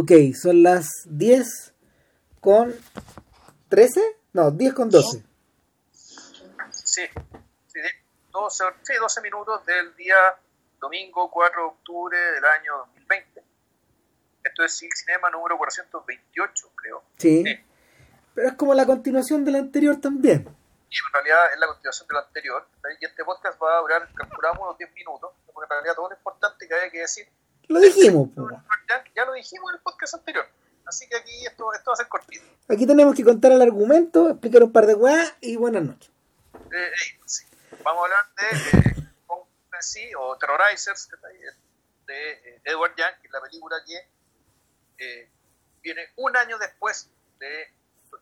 Ok, son las 10 con 13? No, 10 con 12. Sí, sí, 12, sí, 12 minutos del día domingo 4 de octubre del año 2020. Esto es el Cinema número 428, creo. Sí. Pero es como la continuación del anterior también. Y en realidad es la continuación del anterior. Y este podcast va a durar, calculamos, unos 10 minutos. Porque en realidad todo lo importante que había que decir. Lo dijimos, ya, ya, lo dijimos en el podcast anterior. Así que aquí esto, esto va a ser cortito. Aquí tenemos que contar el argumento, explicar un par de weas y buenas noches. Eh, eh, sí. Vamos a hablar de eh, o Terrorizers de eh, Edward Young, que es la película que eh, viene un año después de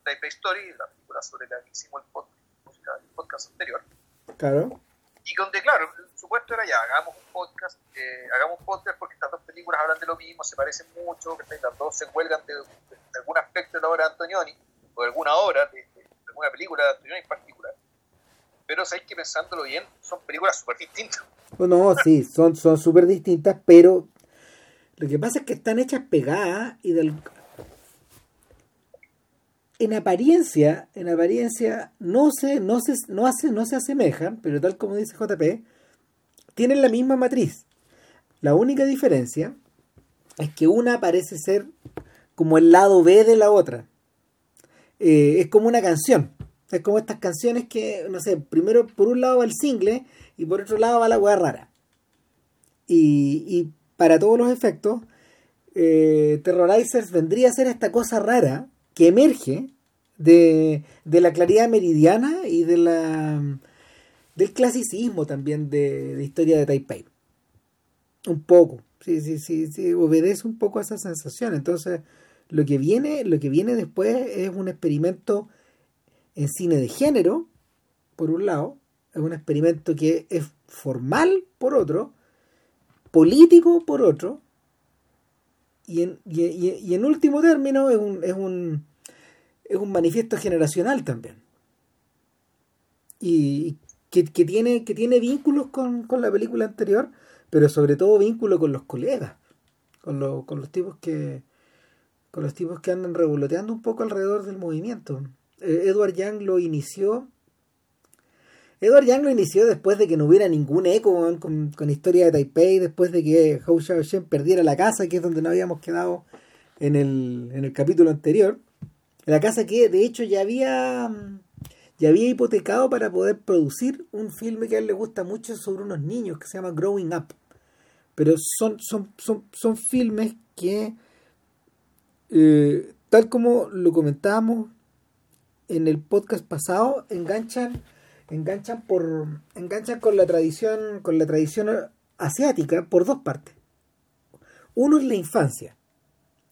Taipei Story, la película sobre la que hicimos el podcast, el podcast anterior. Claro. Y donde, claro, supuesto era ya, hagamos un podcast, eh, hagamos un podcast porque estas dos películas hablan de lo mismo, se parecen mucho, que las dos se cuelgan de, algún aspecto de la obra de Antonioni, o de alguna obra, de, de alguna película de Antonioni en particular. Pero sabéis que pensándolo bien, son películas súper distintas. No, sí, son súper distintas, pero lo que pasa es que están hechas pegadas y del... En apariencia, en apariencia no se, no se, no hace, no se asemejan, pero tal como dice JP, tienen la misma matriz. La única diferencia es que una parece ser como el lado B de la otra. Eh, es como una canción. Es como estas canciones que, no sé, primero por un lado va el single y por otro lado va la hueá rara. Y, para todos los efectos, eh, Terrorizers vendría a ser esta cosa rara que emerge de, la claridad meridiana y de la del clasicismo también de, historia de Taipei. Un poco, sí, sí, sí, sí, obedece un poco a esa sensación. Entonces, lo que viene, lo que viene después es un experimento en cine de género, por un lado, es un experimento que es formal por otro, político por otro, y en, y, en último término es un, es un, es un manifiesto generacional también. Y que, tiene, que tiene vínculos con, la película anterior, pero sobre todo vínculo con los colegas, con, con los tipos que con los tipos que andan revoloteando un poco alrededor del movimiento. Eh, Edward Young lo inició Edward Young lo inició después de que no hubiera ningún eco con, con, historia de Taipei, después de que Hou Xiaoshen perdiera la casa, que es donde nos habíamos quedado en el, en el capítulo anterior. La casa que de hecho ya había, ya había hipotecado para poder producir un filme que a él le gusta mucho sobre unos niños que se llama Growing Up. Pero son, son, son, son filmes que, eh, tal como lo comentábamos en el podcast pasado, enganchan enganchan por enganchan con la tradición con la tradición asiática por dos partes. Uno es la infancia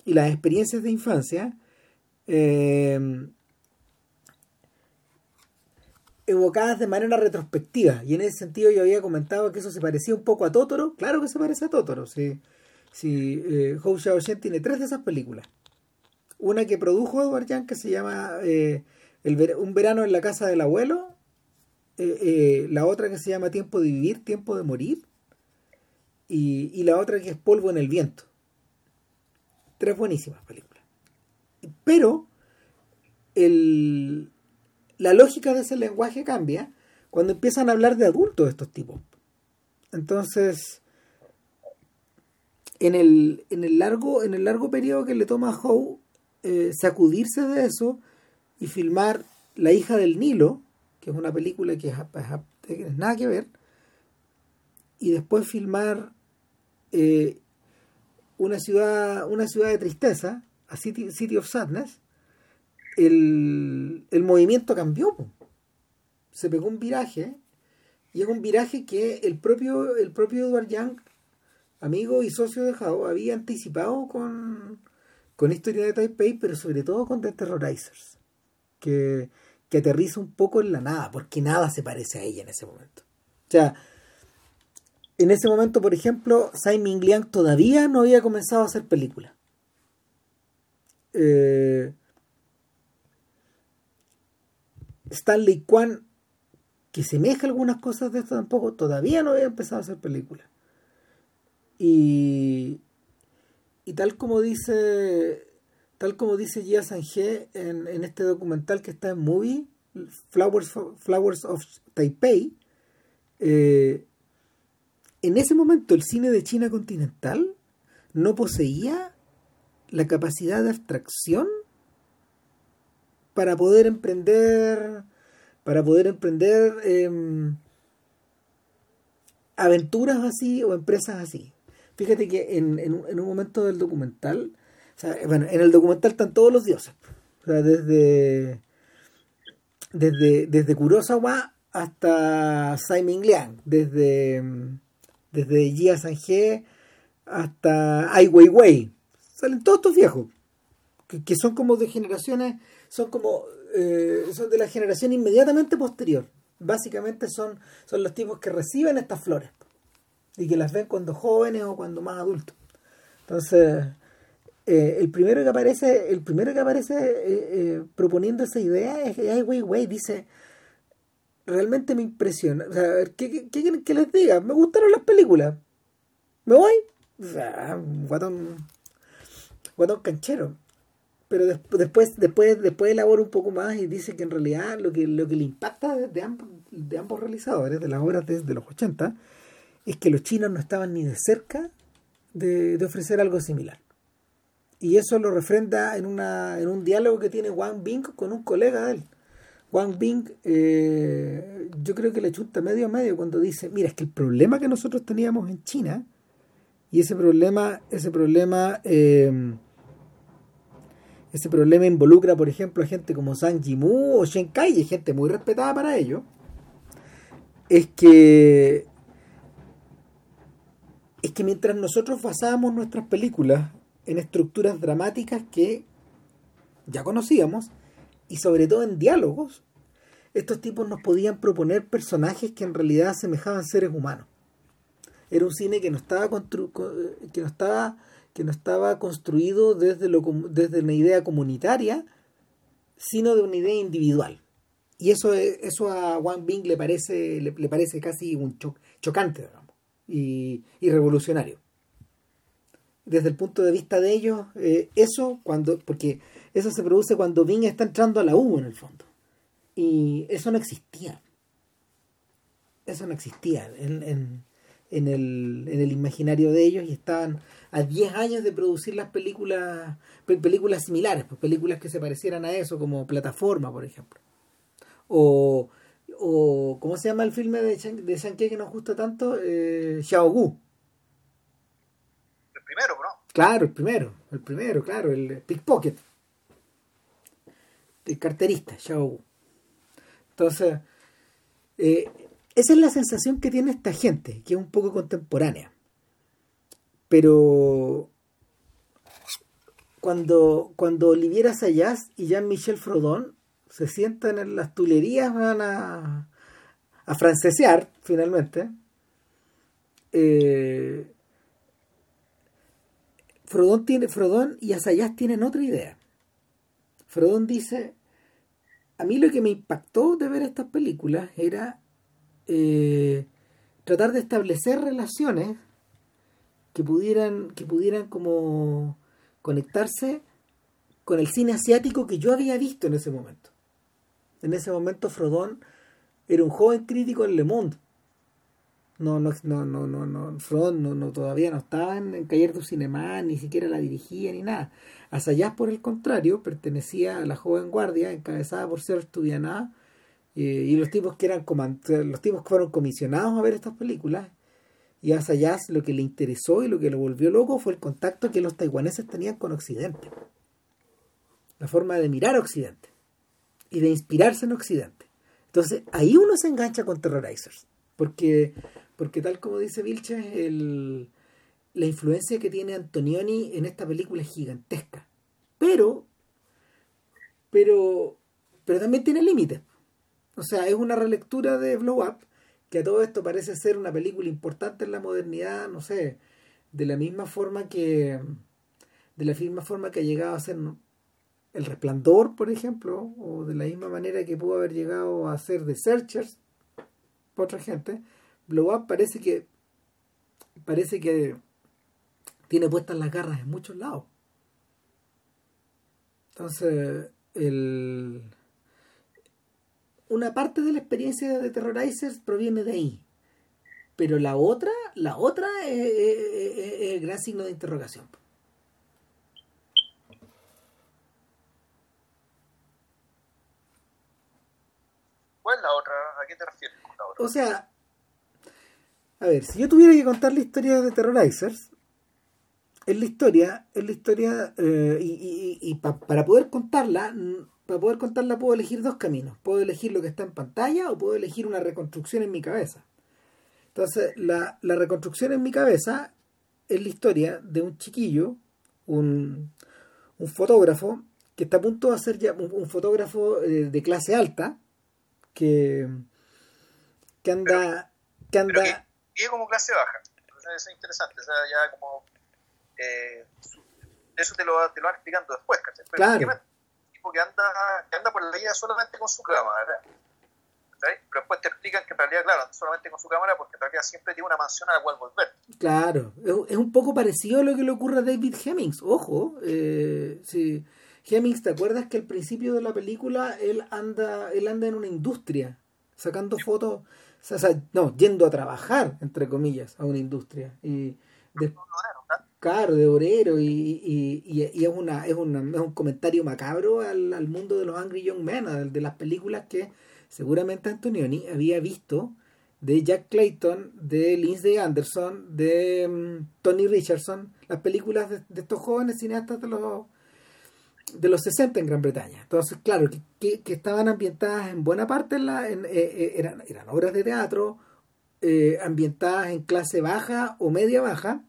y las experiencias de infancia eh, evocadas de manera retrospectiva. Y en ese sentido yo había comentado que eso se parecía un poco a Totoro. Claro que se parece a Totoro si, si eh, Hou tiene tres de esas películas. Una que produjo Edward Yang que se llama eh, Un verano en la casa del abuelo eh, eh, la otra que se llama Tiempo de Vivir, Tiempo de Morir, y, la otra que es Polvo en el Viento. Tres buenísimas películas. Pero el, la lógica de ese lenguaje cambia cuando empiezan a hablar de adultos estos tipos. Entonces, en el, en el, largo, en el largo periodo que le toma a Howe eh, sacudirse de eso y filmar La hija del Nilo, que es una película que es, nada que ver, y después filmar eh, una ciudad una ciudad de tristeza, a City, City of Sadness, el, movimiento cambió. Se pegó un viraje, y es un viraje que el propio, el propio Edward Young, amigo y socio de Jao, había anticipado con, con Historia de Taipei, pero sobre todo con The Terrorizers. Que que aterriza un poco en la nada, porque nada se parece a ella en ese momento. O sea, en ese momento, por ejemplo, Simon Liang todavía no había comenzado a hacer películas. Eh, Stanley Kwan, que semeja algunas cosas de esto tampoco, todavía no había empezado a hacer películas. Y, y tal como dice tal como dice Jia Sange en, en este documental que está en Movie, Flowers, Flowers of Taipei, eh, en ese momento el cine de China continental no poseía la capacidad de abstracción para poder emprender para poder emprender em, aventuras así o empresas así. Fíjate que en, en, un momento del documental, bueno, en el documental están todos los dioses. O sea, desde, desde, desde Kurosawa hasta Simon Liang, desde, desde Jia Sange hasta Ai Weiwei. Salen todos estos viejos, que, que son como de generaciones, son como eh, son de la generación inmediatamente posterior. Básicamente son, son los tipos que reciben estas flores y que las ven cuando jóvenes o cuando más adultos. Entonces, eh, el primero que aparece, el primero que aparece eh, proponiendo esa idea es que, ay, güey, güey, dice, realmente me impresiona. O sea, ¿qué, quieren que les diga? Me gustaron las películas. ¿Me voy? Guatón, guatón canchero pero después, después, después elabora un poco más y dice que en realidad lo que, lo que le impacta de, ambos, de ambos realizadores, de las obras de, los 80, es que los chinos no estaban ni de cerca de, ofrecer algo similar. Y eso lo refrenda en, una, en un diálogo que tiene Wang Bing con un colega de él. Wang Bing, eh, yo creo que le chunta medio a medio cuando dice, mira, es que el problema que nosotros teníamos en China, y ese problema, ese problema eh, ese problema involucra, por ejemplo, a gente como Zhang Yimou o Shen Kai, y gente muy respetada para ello, es que es que mientras nosotros basábamos nuestras películas en estructuras dramáticas que ya conocíamos y sobre todo en diálogos, estos tipos nos podían proponer personajes que en realidad asemejaban seres humanos. Era un cine que no estaba que no estaba que no estaba construido desde, lo, desde una idea comunitaria, sino de una idea individual. Y eso, eso a Wang Bing le parece, le, parece casi un chocante y, revolucionario. Desde el punto de vista de ellos, eh, eso cuando, porque eso se produce cuando Bing está entrando a la U en el fondo. Y eso no existía. Eso no existía en, en, en, el, en el imaginario de ellos y estaban a 10 años de producir las películas, películas similares, pues películas que se parecieran a eso, como Plataforma, por ejemplo. O, o ¿cómo se llama el filme de, de Shanke que nos gusta tanto? Eh, Xiao Claro, el primero, el primero, claro, el Pickpocket. El carterista, Xiao Entonces, eh, esa es la sensación que tiene esta gente, que es un poco contemporánea. Pero cuando, cuando Oliviera Sayas y Jean-Michel Frodon se sientan en las tulerías, van a, a francesear finalmente. Eh, Frodon, tiene, y Asayas tienen otra idea. Frodon dice, a mí lo que me impactó de ver estas películas era eh, tratar de establecer relaciones que pudieran, que pudieran como conectarse con el cine asiático que yo había visto en ese momento. En ese momento Frodon era un joven crítico en Le Monde. No, no, no, no, no, no. Frodon no, no, todavía no estaba en, en Cayer du Cinema, ni siquiera la dirigía ni nada. Asayas, por el contrario, pertenecía a la joven guardia encabezada por Serge Tudianá eh, y los tipos que eran los tipos que fueron comisionados a ver estas películas y a Sayas lo que le interesó y lo que lo volvió loco fue el contacto que los taiwaneses tenían con Occidente. La forma de mirar a Occidente y de inspirarse en Occidente. Entonces ahí uno se engancha con Terrorizers. Porque, porque tal como dice Vilches, el, la influencia que tiene Antonioni en esta película es gigantesca. Pero, pero, pero también tiene límites. O sea, es una relectura de Blow Up que todo esto parece ser una película importante en la modernidad, no sé, de la misma forma que de la misma forma que ha llegado a ser El Resplandor, por ejemplo, o de la misma manera que pudo haber llegado a ser The Searchers por otra gente, Blow Up parece que parece que tiene puestas las garras en muchos lados. Entonces, el... una parte de la experiencia de Terrorizers proviene de ahí. Pero la otra, la otra es, el gran signo de interrogación. ¿Cuál es la otra? ¿A qué te refieres? O sea, a ver, si yo tuviera que contar la historia de Terrorizers, es la historia, es la historia, eh, y, para poder contarla, para poder contarla puedo elegir dos caminos. Puedo elegir lo que está en pantalla o puedo elegir una reconstrucción en mi cabeza. Entonces, la, reconstrucción en mi cabeza es la historia de un chiquillo, un, un fotógrafo, que está a punto de hacer ya un, fotógrafo eh, de clase alta, que, que anda... que anda como clase baja. Entonces, eso es interesante. O sea, ya como eh, eso te lo, te lo van explicando después, ¿cachai? Pero claro. tipo que anda, que anda por la vida solamente con su cámara, Pero después te explican que en realidad, claro, solamente con su cámara porque en realidad siempre tiene una mansión a la cual volver. Claro, es un poco parecido a lo que le ocurre a David Hemmings, ojo, eh, sí. Hemmings, ¿te acuerdas que al principio de la película él anda, él anda en una industria, sacando fotos, o sea, no, yendo a trabajar, entre comillas, a una industria. Y de, Claro, de obrero y, y, es, una, es, una, es un comentario macabro al, al, mundo de los Angry Young Men, de las películas que seguramente Antonioni había visto de Jack Clayton, de Lindsay Anderson, de mm, Tony Richardson, las películas de, estos jóvenes cineastas de los de los 60 en Gran Bretaña. Entonces, claro, que, estaban ambientadas en buena parte en la, eh, eh, eran, obras de teatro eh, ambientadas en clase baja o media baja,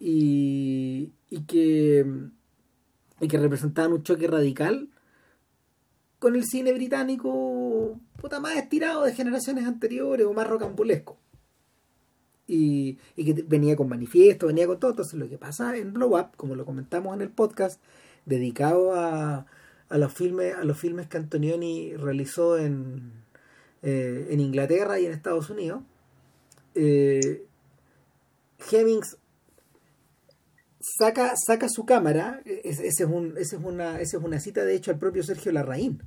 y, que, y que representaban un choque radical con el cine británico puta, más estirado de generaciones anteriores o más rocambulesco. Y, y que venía con manifiesto, venía con todo. Entonces lo que pasa en Blow Up, como lo comentamos en el podcast, dedicado a, a los filmes, a los filmes que Antonioni realizó en, eh, en Inglaterra y en Estados Unidos, eh, Hemmings saca, saca su cámara, ese es, un, ese es, una, esa es una cita de hecho al propio Sergio Larraín,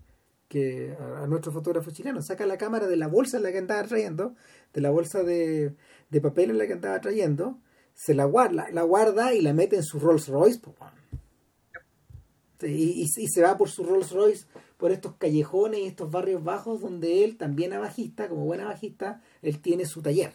que a, nuestro fotógrafo chileno, saca la cámara de la bolsa en la que andaba trayendo, de la bolsa de, de papel en la que andaba trayendo, se la guarda, la guarda y la mete en su Rolls Royce, y, y, se va por su Rolls Royce por estos callejones y estos barrios bajos donde él, también a bajista, como buena bajista, él tiene su taller.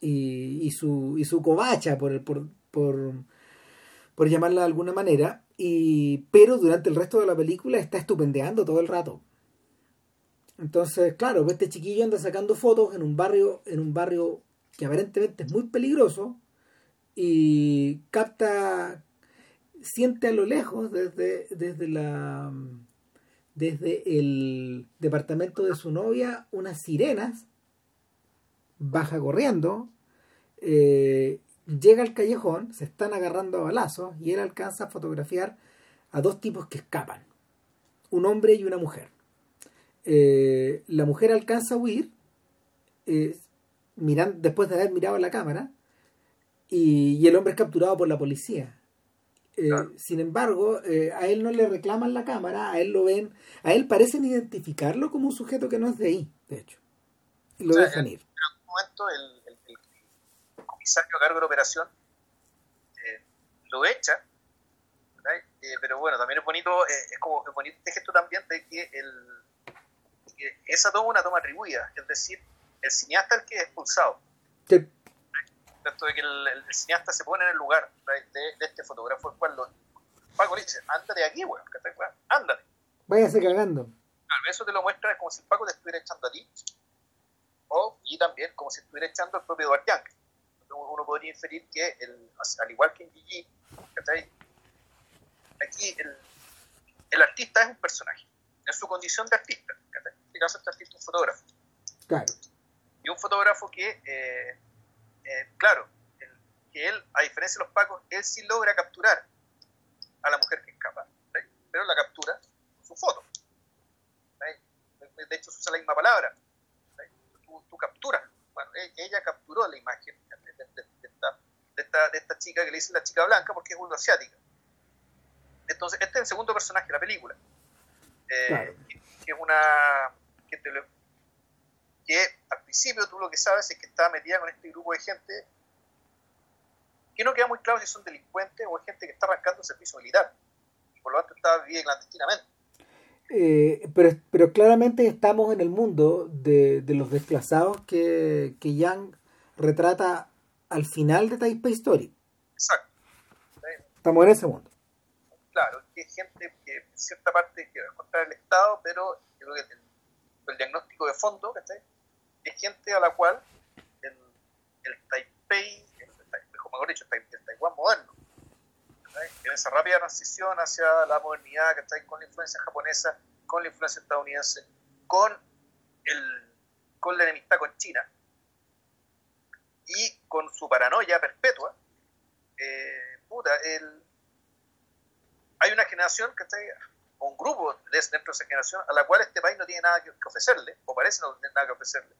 Y, y, su, y su covacha por, por, por, llamarla de alguna manera, y, pero durante el resto de la película está estupendeando todo el rato. Entonces, claro, este chiquillo anda sacando fotos en un barrio, en un barrio que aparentemente es muy peligroso y capta, siente a lo lejos desde, desde la desde el departamento de su novia unas sirenas, baja corriendo, eh, llega al callejón, se están agarrando a balazos y él alcanza a fotografiar a dos tipos que escapan, un hombre y una mujer. Eh, la mujer alcanza a huir eh, después de haber mirado la cámara y, el hombre es capturado por la policía. Eh, sin embargo, a él no le reclaman la cámara, a él lo ven, a él parecen identificarlo como un sujeto que no es de ahí, de hecho. Y lo dejan ir. En algún momento el comisario a cargo de la operación eh, lo echa, eh, pero bueno, también es bonito, eh, es como es bonito este gesto también de que, el, esa toma es una toma atribuida, es decir, el cineasta es el que es expulsado. Sí. De que el, cineasta se pone en el lugar de, este fotógrafo, el cual lo, Paco le dice, ándate de aquí, weón, ándate. Váyase cagando. Claro, eso te lo muestra como si Paco te estuviera echando a ti, o, y también como si estuviera echando al propio Eduard uno podría inferir que, el, al igual que en Gigi, aquí el, el, artista es un personaje, en su condición de artista. En este caso, este artista es un fotógrafo. Claro. Y un fotógrafo que, eh, eh, claro, que él, a diferencia de los pacos, él sí logra capturar a la mujer que escapa, pero la captura su foto. De hecho, se usa la misma palabra. Tú, tú capturas. Bueno, e, ella capturó la imagen esta, de esta chica que le dicen la chica blanca porque es asiática Entonces, este es el segundo personaje de la película. Eh, que, es una. Que, que, al principio tú lo que sabes es que está metida con este grupo de gente que no queda muy claro si son delincuentes o es gente que está arrancando servicio militar. Y por lo tanto está viviendo clandestinamente. Eh, pero, pero claramente estamos en el mundo de, de los desplazados que, que Yang retrata al final de Taipei Story. Exacto. Estamos en ese mundo. Claro, que es gente que en cierta parte quiere encontrar el Estado, pero creo que el, diagnóstico de fondo es gente a la cual el, Taipei, mejor dicho, el, Taiwán moderno, en esa rápida transición hacia la modernidad, que está con la influencia japonesa, con la influencia estadounidense, con, el, con la enemistad con China, y con su paranoia perpetua, eh, puta, el, hay una generación, que o un grupo dentro de esa generación a la cual este país no tiene nada que ofrecerle, o parece no tener nada que ofrecerle,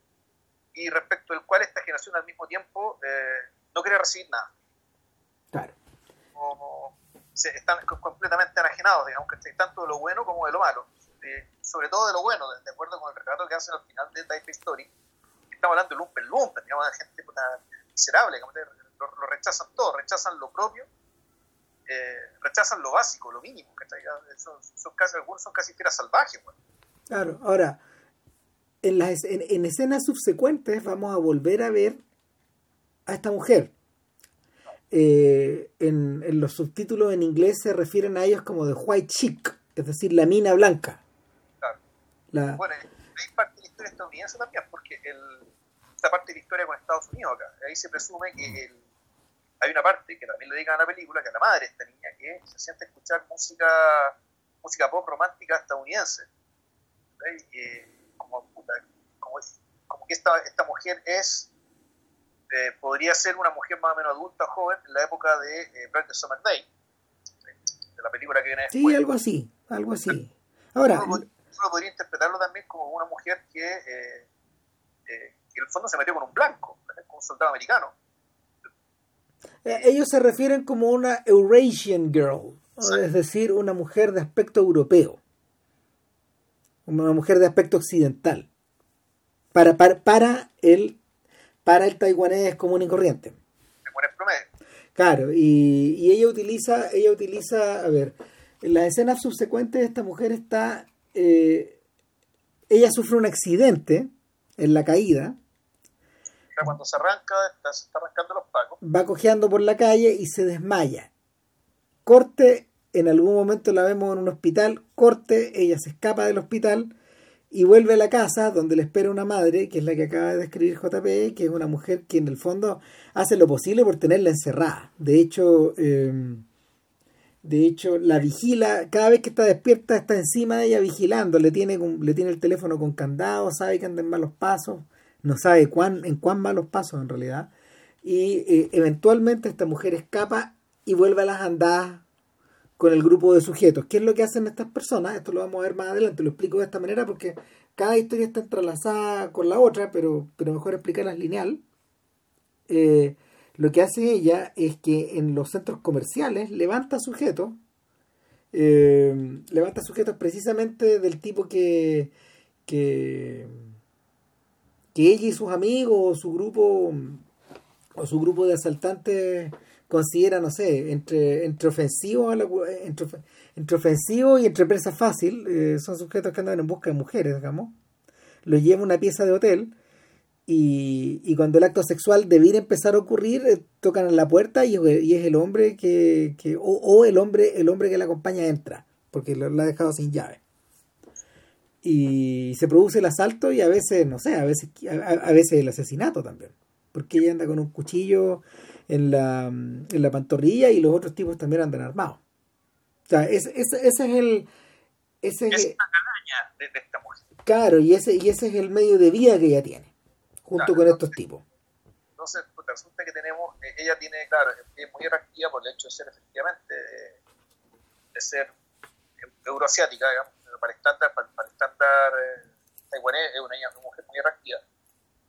y respecto al cual esta generación al mismo tiempo eh, no quiere recibir nada. Claro. se, están completamente enajenados, digamos, que tanto de lo bueno como de lo malo, sobre todo de lo bueno, de, acuerdo con el retrato que hacen al final de Type Story, estamos hablando de lumpen lumpen, digamos, de gente miserable, lo, rechazan todo, rechazan lo propio, eh, rechazan lo básico, lo mínimo, que son, son, casi, algunos son casi fieras salvajes. Claro, ahora, en, las, en, escenas subsecuentes vamos a volver a ver a esta mujer. Eh, en, en, los subtítulos en inglés se refieren a ellos como de white chick, es decir, la mina blanca. Claro. La... Bueno, hay parte de la historia estadounidense también, porque el, esta parte de la historia con Estados Unidos acá. Ahí se presume que el, hay una parte que también le dedican a la película, que es la madre de esta niña, que se siente a escuchar música, música pop romántica estadounidense. como, como, como, que esta, esta mujer es, eh, podría ser una mujer más o menos adulta, joven, en la época de eh, Summer Day, de la película que viene después. Sí, algo así, algo así. Ahora... Uno, podría interpretarlo también como una mujer que... Eh, eh y en el fondo se metió con un blanco, con un soldado americano. Eh, ellos se refieren como una Eurasian girl, es decir, una mujer de aspecto europeo, una mujer de aspecto occidental, para, para, el, para el taiwanés común y corriente. Claro, y, y, ella utiliza, ella utiliza, a ver, en las escenas subsecuentes esta mujer está, eh, ella sufre un accidente en la caída, cuando se arranca, se está arrancando los pagos. Va cojeando por la calle y se desmaya. Corte, en algún momento la vemos en un hospital, corte, ella se escapa del hospital y vuelve a la casa donde le espera una madre, que es la que acaba de describir JP, que es una mujer que en el fondo hace lo posible por tenerla encerrada. De hecho, em, de hecho, la vigila, cada vez que está despierta está encima de ella vigilando, le tiene, le tiene el teléfono con candado, sabe que anda en malos pasos no sabe cuán, en cuán malos pasos en realidad, y eh, eventualmente esta mujer escapa y vuelve a las andadas con el grupo de sujetos. ¿Qué es lo que hacen estas personas? Esto lo vamos a ver más adelante, lo explico de esta manera porque cada historia está entrelazada con la otra, pero, pero mejor explicarlas lineal. Eh, lo que hace ella es que en los centros comerciales levanta sujetos, eh, levanta sujetos precisamente del tipo que, que que ella y sus amigos o su grupo o su grupo de asaltantes considera, no sé, entre, entre ofensivos entre, entre ofensivo y entre fácil, eh, son sujetos que andan en busca de mujeres, digamos, los lleva a una pieza de hotel y, y cuando el acto sexual debiera empezar a ocurrir, eh, tocan en la puerta y, es el hombre que, que o, o, el hombre, el hombre que la acompaña entra, porque lo, lo ha dejado sin llave y se produce el asalto y a veces, no sé, a veces, a, veces el asesinato también, porque ella anda con un cuchillo en la, en la pantorrilla y los otros tipos también andan armados. O sea, ese, ese, es el... Ese es, una calaña de, esta mujer. Claro, y ese, y ese es el medio de vida que ella tiene, junto con estos tipos. Entonces, pues, resulta que tenemos, eh, ella tiene, claro, es muy atractiva por el hecho de ser efectivamente, de ser euroasiática, digamos, para estándar, para, estándar eh, taiwanés es una, mujer muy atractiva.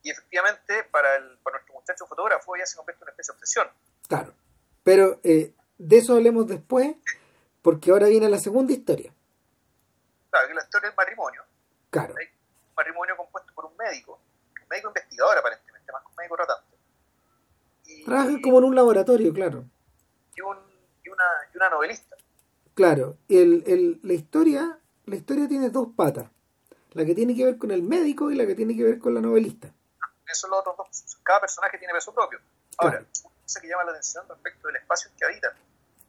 Y efectivamente, para, el, para nuestro muchacho fotógrafo, ella se convierte en una especie de obsesión. Claro. Pero eh, de eso hablemos después, porque ahora viene la segunda historia. Claro, que la historia del matrimonio. Claro. Hay un matrimonio compuesto por un médico, un médico investigador aparentemente, más que un médico tratante. Y, Trabajan como en un laboratorio, claro. y, un, y, una, y una novelista. Claro. El, el, la historia, la historia tiene dos patas. La que tiene que ver con el médico y la que tiene que ver con la novelista. Esos son los otros dos. Cada personaje tiene peso propio. Ahora, Claro. una cosa que llama la atención respecto del espacio en que habitan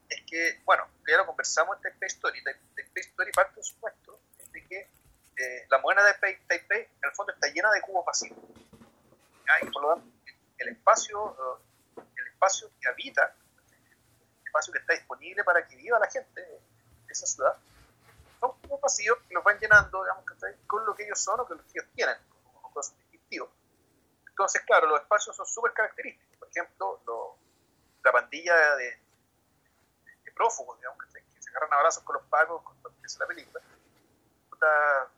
es que, bueno, ya lo conversamos en Taipei Story. Taipei Story parte del supuesto de que eh, la moneda de Taipei, en el fondo está llena de cubos vacíos. ¿ya? Y por lo tanto, el espacio, eh, el espacio que habita, el espacio que está disponible para que viva la gente de esa ciudad, son cubos vacíos que los van llenando, digamos, con lo que ellos son o con lo que ellos tienen, con cosas distintivos. Entonces, claro, los espacios son súper característicos. Por ejemplo, lo- la pandilla de, de prófugos, digamos, que, se- que se agarran a abrazos con los pagos cuando empieza la película. puta,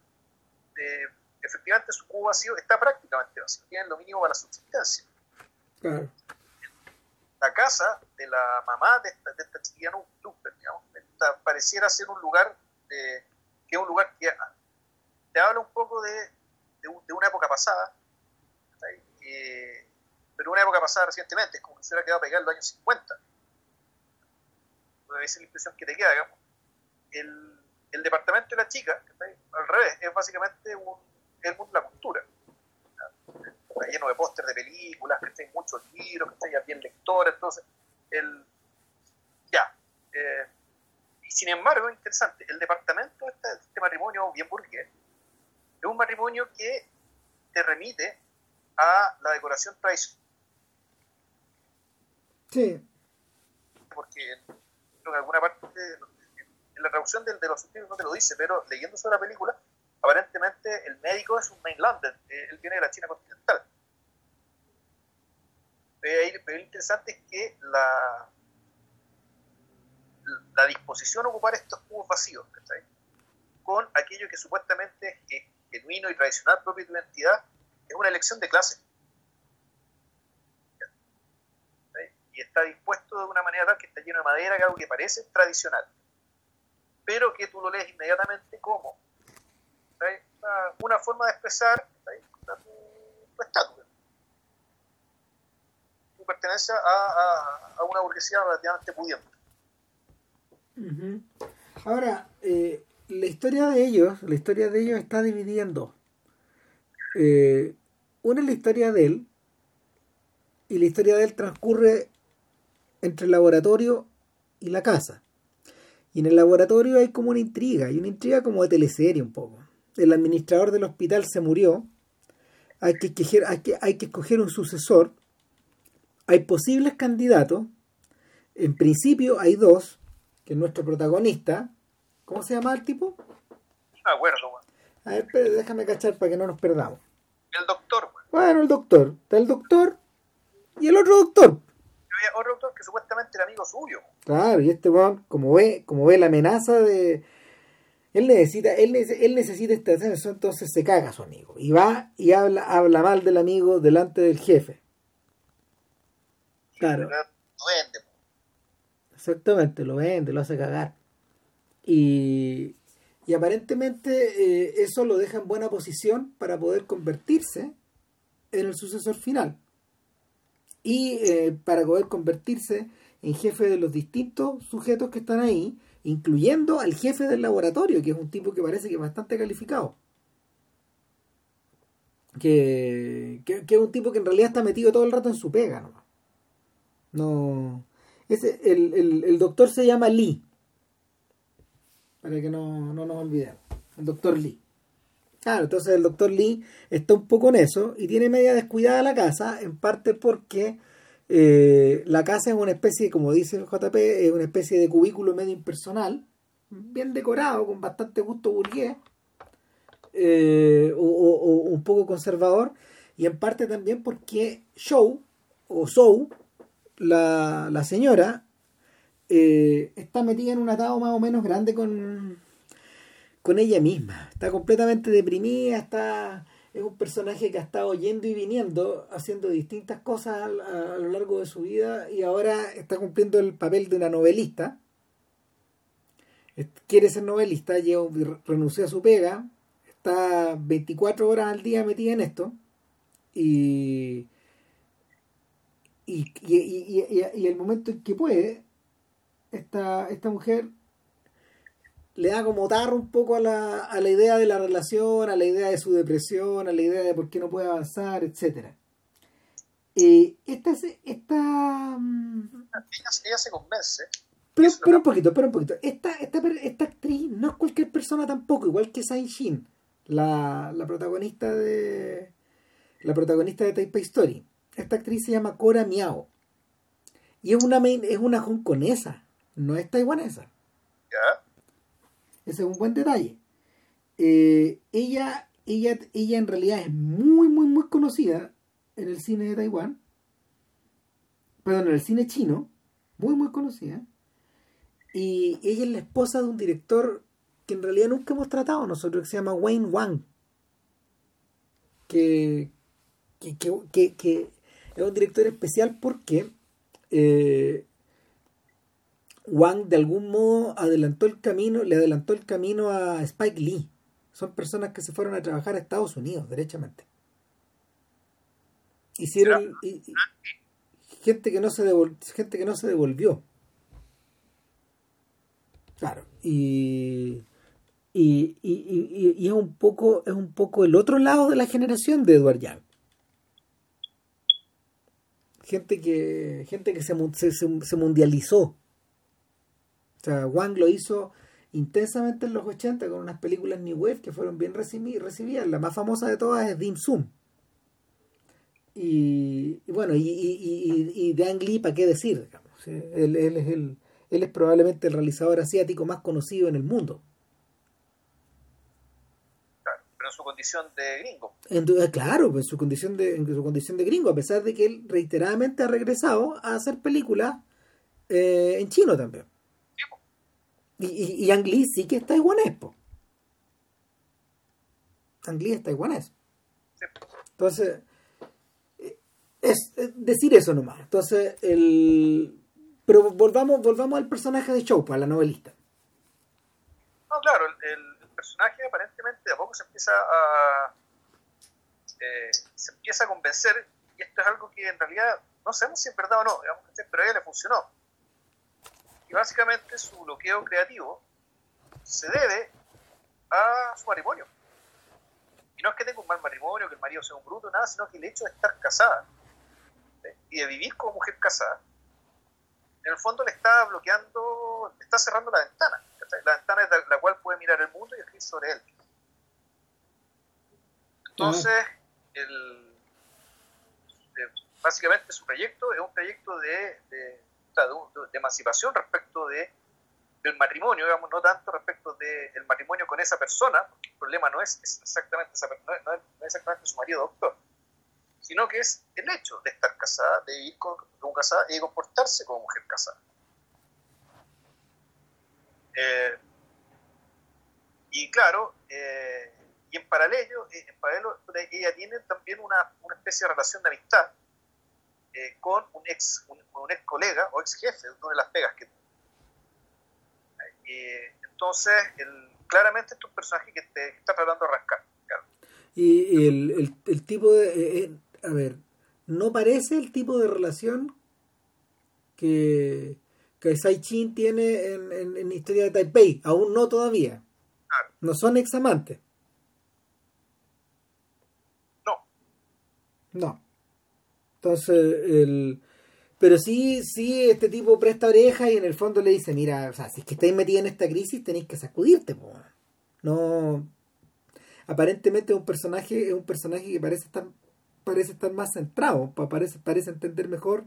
eh, efectivamente, su cubo vacío está prácticamente vacío. Tienen lo mínimo para la subsistencia. La casa de la mamá de esta, de esta chiquilla Luper, digamos, pareciera ser un lugar que es un lugar que te habla un poco de, de, de una época pasada. Eh, pero una época pasada recientemente, es como que se hubiera quedado pegado en los años 50. Esa es la impresión que te queda, digamos. El, el departamento de la chica, al revés, es básicamente un, el mundo de la cultura. Está lleno de póster de películas, que hay muchos libros, que hay bien lectores, entonces, el, ya. eh, y sin embargo, interesante, el departamento de este, este matrimonio bien burgués es un matrimonio que te remite a la decoración tradicional, Sí. porque en, creo que en alguna parte, en la traducción de, de los subtítulos no te lo dice, pero leyendo sobre la película, aparentemente el médico es un mainlander, eh, él viene de la China continental. Pero ahí- pero lo interesante es que la, la disposición a ocupar estos cubos vacíos, con aquello que supuestamente es genuino y tradicional propio de tu identidad, es una elección de clase. Y está dispuesto de una manera tal que está lleno de madera, que algo que parece tradicional, pero que tú lo lees inmediatamente como una, forma de expresar tu, tu estatus. Tu pertenencia a, a, a una burguesía relativamente pudiente. Ujú. Ahora, eh, la historia de ellos, la historia de ellos está dividida en dos. Eh, una es la historia de él, y la historia de él transcurre entre el laboratorio y la casa. Y en el laboratorio hay como una intriga, hay una intriga como de teleserie un poco. El administrador del hospital se murió, hay que escoger, hay que, hay que escoger un sucesor, hay posibles candidatos, en principio hay dos, que es nuestro protagonista. ¿Cómo se llama el tipo? No me acuerdo, weón. A ver, déjame cachar para que no nos perdamos. El doctor, weón. Bueno, el doctor. Está el doctor y el otro doctor. Había otro doctor que supuestamente era amigo suyo. Claro, y este weón, como ve, como ve la amenaza de. Él necesita, él, él necesita este ascenso, entonces se caga a su amigo. Y va y habla, habla mal del amigo delante del jefe. Claro. Exactamente, lo vende, lo hace cagar. Y, y aparentemente eh, eso lo deja en buena posición para poder convertirse en el sucesor final. Y eh, para poder convertirse en jefe de los distintos sujetos que están ahí, incluyendo al jefe del laboratorio, que es un tipo que parece que es bastante calificado. Que, que, que es un tipo que en realidad está metido todo el rato en su pega, nomás. No. Ese, el, el, el doctor se llama Lee. Para que no, no nos olvidemos. El doctor Lee. Claro, entonces el doctor Lee está un poco en eso y tiene media descuidada la casa, en parte porque eh, la casa es una especie, como dice el JP, es una especie de cubículo medio impersonal, bien decorado, con bastante gusto burgués, eh, o, o- o un poco conservador, y en parte también porque Show, o Show, la, la señora, eh, está metida en un atado más o menos grande con, con ella misma. Está completamente deprimida, está es un personaje que ha estado yendo y viniendo, haciendo distintas cosas a, lo largo de su vida y ahora está cumpliendo el papel de una novelista. Quiere ser novelista, lleva- renunció a su pega, está 24 horas al día metida en esto y, y, y, y, y- el momento en que puede, esta, esta mujer le da como tarro un poco a la, a la idea de la relación, a la idea de su depresión, a la idea de por qué no puede avanzar, etcétera. Eh, esta, esta, mm, Ella, se convence. pero, pero un poquito, pero un poquito. Esta, esta, esta actriz no es cualquier persona tampoco, igual que Sain Shin, la, la protagonista de la protagonista de Taipei Story. Esta actriz se llama Cora Miao. Y es una es una hongkonesa, no es taiwanesa. ¿ya? Ese es un buen detalle. Eh, ella, ella, ella en realidad es muy, muy, muy conocida en el cine de Taiwán. Perdón, en el cine chino. Muy, muy conocida. Y ella es la esposa de un director que en realidad nunca hemos tratado nosotros, que se llama Wayne Wang. Que, que, que- que es un director especial porque eh, Wang de algún modo adelantó el camino, le adelantó el camino a Spike Lee. Son personas que se fueron a trabajar a Estados Unidos, derechamente. Hicieron y- y- gente que no se devol- gente que no se devolvió. Claro, y y, y, y- y es un poco es un poco el otro lado de la generación de Edward Young. Gente que gente que se, se, se- mundializó. O sea, Wang lo hizo intensamente en los 80 con unas películas New Wave que fueron bien recibi- recibidas. La más famosa de todas es Dim Sum. Y, y bueno, y, y, y, de Ang Lee, ¿para qué decir? Él, él es el, él es probablemente el realizador asiático más conocido en el mundo. Claro, pero en su condición de gringo. Entonces, claro, pues, en su condición de, en su condición de gringo, a pesar de que él reiteradamente ha regresado a hacer películas eh, en chino también. Y, y, y Ang Lee sí que es taiwanés, po. Ang Lee es taiwanés. Entonces, eh, es, decir eso nomás. Entonces, el... Pero volvamos, volvamos al personaje de Chow, a la novelista. No, claro, el personaje aparentemente de a poco se empieza a eh, se empieza a convencer y esto es algo que en realidad no sabemos si es verdad o no, pero a ella le funcionó. Y básicamente su bloqueo creativo se debe a su matrimonio. Y no es que tenga un mal matrimonio, que el marido sea un bruto, nada, sino que el hecho de estar casada y de vivir como mujer casada, en el fondo le está bloqueando, le está cerrando la ventana. La ventana es la, cual puede mirar el mundo y escribir sobre él. Entonces, el, eh, básicamente su proyecto es un proyecto de, de, de de emancipación respecto de, del matrimonio, digamos, no tanto respecto del matrimonio con esa persona, porque el problema no es exactamente, esa, no no es exactamente su marido doctor, sino que es el hecho de estar casada, de vivir con- como casada y de comportarse como mujer casada. Eh, y claro, eh, y en paralelo, eh, en paralelo, ella tiene también una, una especie de relación de amistad eh, con un ex, un, un ex colega o ex jefe de una de las pegas que eh, entonces, el, claramente es un personaje que te está tratando de claro. Y el, el, el tipo de... a ver, no parece el tipo de relación que, que Sai Chin tiene en, en, en Historia de Taipei. Aún no todavía. Claro. No son examantes. No, No. Entonces, el... Pero sí, sí, este tipo presta oreja y en el fondo le dice, mira, o sea, si es que estáis metida en esta crisis tenéis que sacudirte, po. No... Aparentemente es un personaje, es un personaje que parece estar, parece estar más centrado, pa- parece, parece entender mejor,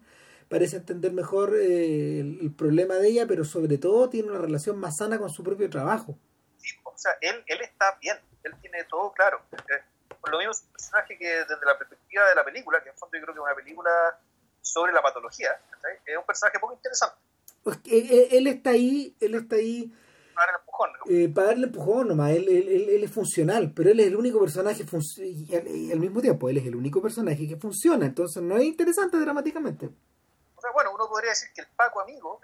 parece entender mejor eh, el, el problema de ella, pero sobre todo tiene una relación más sana con su propio trabajo. sí, o sea, él, él está bien, él tiene todo claro. Eh, Por lo mismo es un personaje que desde la perspectiva de la película, que en fondo yo creo que es una película sobre la patología, es un personaje poco interesante. Pues, eh, eh, él está ahí, él está ahí Eh, para darle empujón nomás, él, él, él, es funcional, pero él es el único personaje y al, y al, mismo tiempo él es el único personaje que funciona, entonces no es interesante dramáticamente. O sea, bueno, uno podría decir que el Paco amigo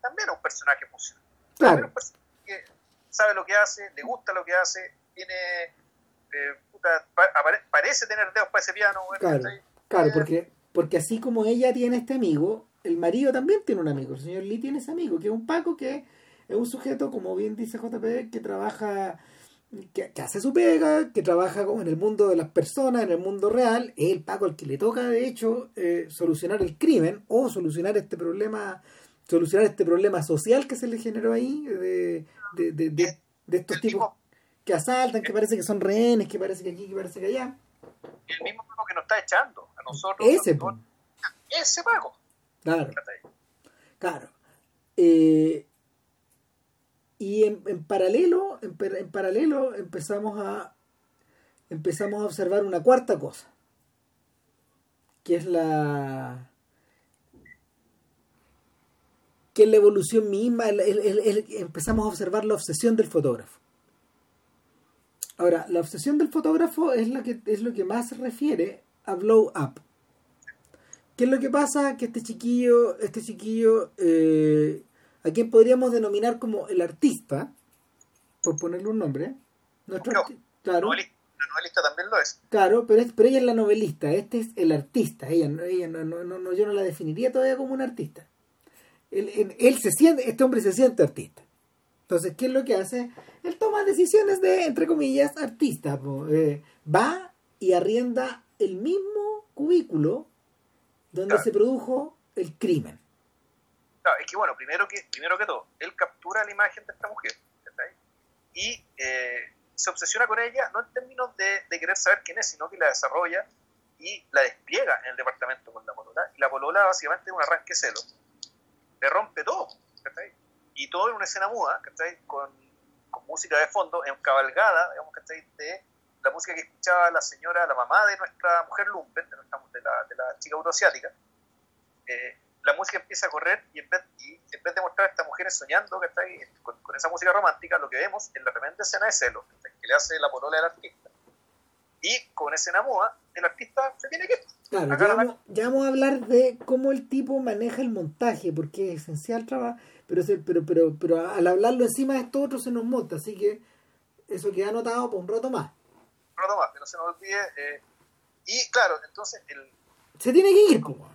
también es un personaje funcional. Claro. Un personaje que sabe lo que hace, le gusta lo que hace, tiene eh, puta, parece tener dedos para ese piano. Claro, claro porque, porque así como ella tiene este amigo, el marido también tiene un amigo, el señor Lee tiene ese amigo, que es un Paco que es un sujeto, como bien dice JP, que trabaja, que, hace su pega, que trabaja en el mundo de las personas, en el mundo real, es el Paco al que le toca, de hecho, eh, solucionar el crimen o solucionar este problema solucionar este problema social que se le generó ahí de, de, de, de estos tipos que asaltan, que parece que son rehenes, que parece que aquí, que parece que allá. El mismo Paco que nos está echando a nosotros. Ese, ese Paco. Claro. Claro. Eh, y en, en paralelo, en, en, paralelo empezamos a empezamos a observar una cuarta cosa, que es la que es la evolución misma, el, el, empezamos a observar la obsesión del fotógrafo. Ahora, la obsesión del fotógrafo es, la que, es lo que más se refiere a blow up. ¿Qué es lo que pasa? Que este chiquillo, este chiquillo, eh, a quien podríamos denominar como el artista, por ponerle un nombre, nuestro claro. La novelista también lo es. Claro, pero, es, pero ella es la novelista, este es el artista, ella, ella no, no, no, yo no la definiría todavía como un artista. Él, él, se siente, este hombre se siente artista. Entonces, ¿qué es lo que hace? Él toma decisiones de, entre comillas, artista. Eh, va y arrienda el mismo cubículo donde se produjo el crimen. Claro, es que bueno, primero que, primero que todo, él captura la imagen de esta mujer y eh, se obsesiona con ella, no en términos de, querer saber quién es, sino que la desarrolla y la despliega en el departamento con la polola. Y la polola básicamente es un arranque celo. Le rompe todo. Y todo en una escena muda, Con, con música de fondo, en cabalgada, digamos, De la música que escuchaba la señora, la mamá de nuestra mujer Lumpen, de, de, la, de la chica euroasiática, eh, la música empieza a correr y en vez, y en vez de mostrar a estas mujeres soñando con, con, esa música romántica, lo que vemos en la tremenda escena de celo que le hace la porola del artista. Y con escena muda, el artista se tiene que... Claro, ya vamos, ya vamos, a hablar de cómo el tipo maneja el montaje, porque es esencial trabajo, pero, pero, pero, pero al hablarlo encima de esto otro se nos monta, así que eso queda anotado por un rato más no más, que no se nos olvide. Eh, y claro, entonces el... Se tiene que ir, como.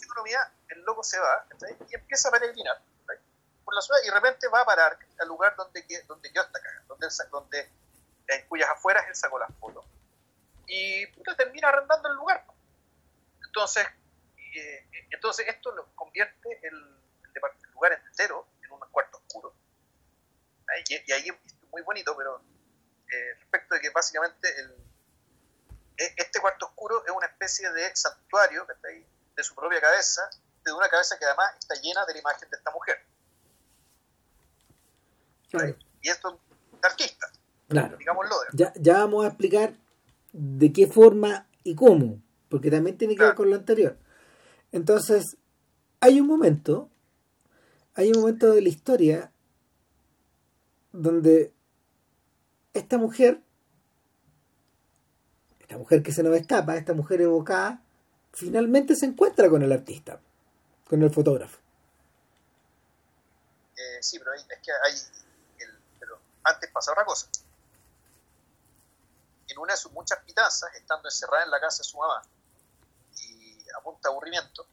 economía, el loco se va y empieza a peregrinar por la ciudad y de repente va a parar al lugar donde, donde yo está donde, donde, en cuyas afueras él sacó las fotos. Y termina arrendando el lugar. Entonces, eh, entonces esto lo convierte el, el, lugar entero en un cuarto oscuro. Y, y ahí es muy bonito, pero eh, respecto de que básicamente el, e, este cuarto oscuro es una especie de santuario de su propia cabeza, de una cabeza que además está llena de la imagen de esta mujer. Y esto es artista. Claro. Digámoslo. Ya, ya vamos a explicar de qué forma y cómo, porque también tiene que ver con lo anterior. Entonces, hay un momento, hay un momento de la historia donde esta mujer, esta mujer que se nos escapa, esta mujer evocada, finalmente se encuentra con el artista, con el fotógrafo. Eh, sí, pero es que hay. pero antes pasa otra cosa. En una de sus muchas pitanzas, estando encerrada en la casa de su mamá y a punta de aburrimiento,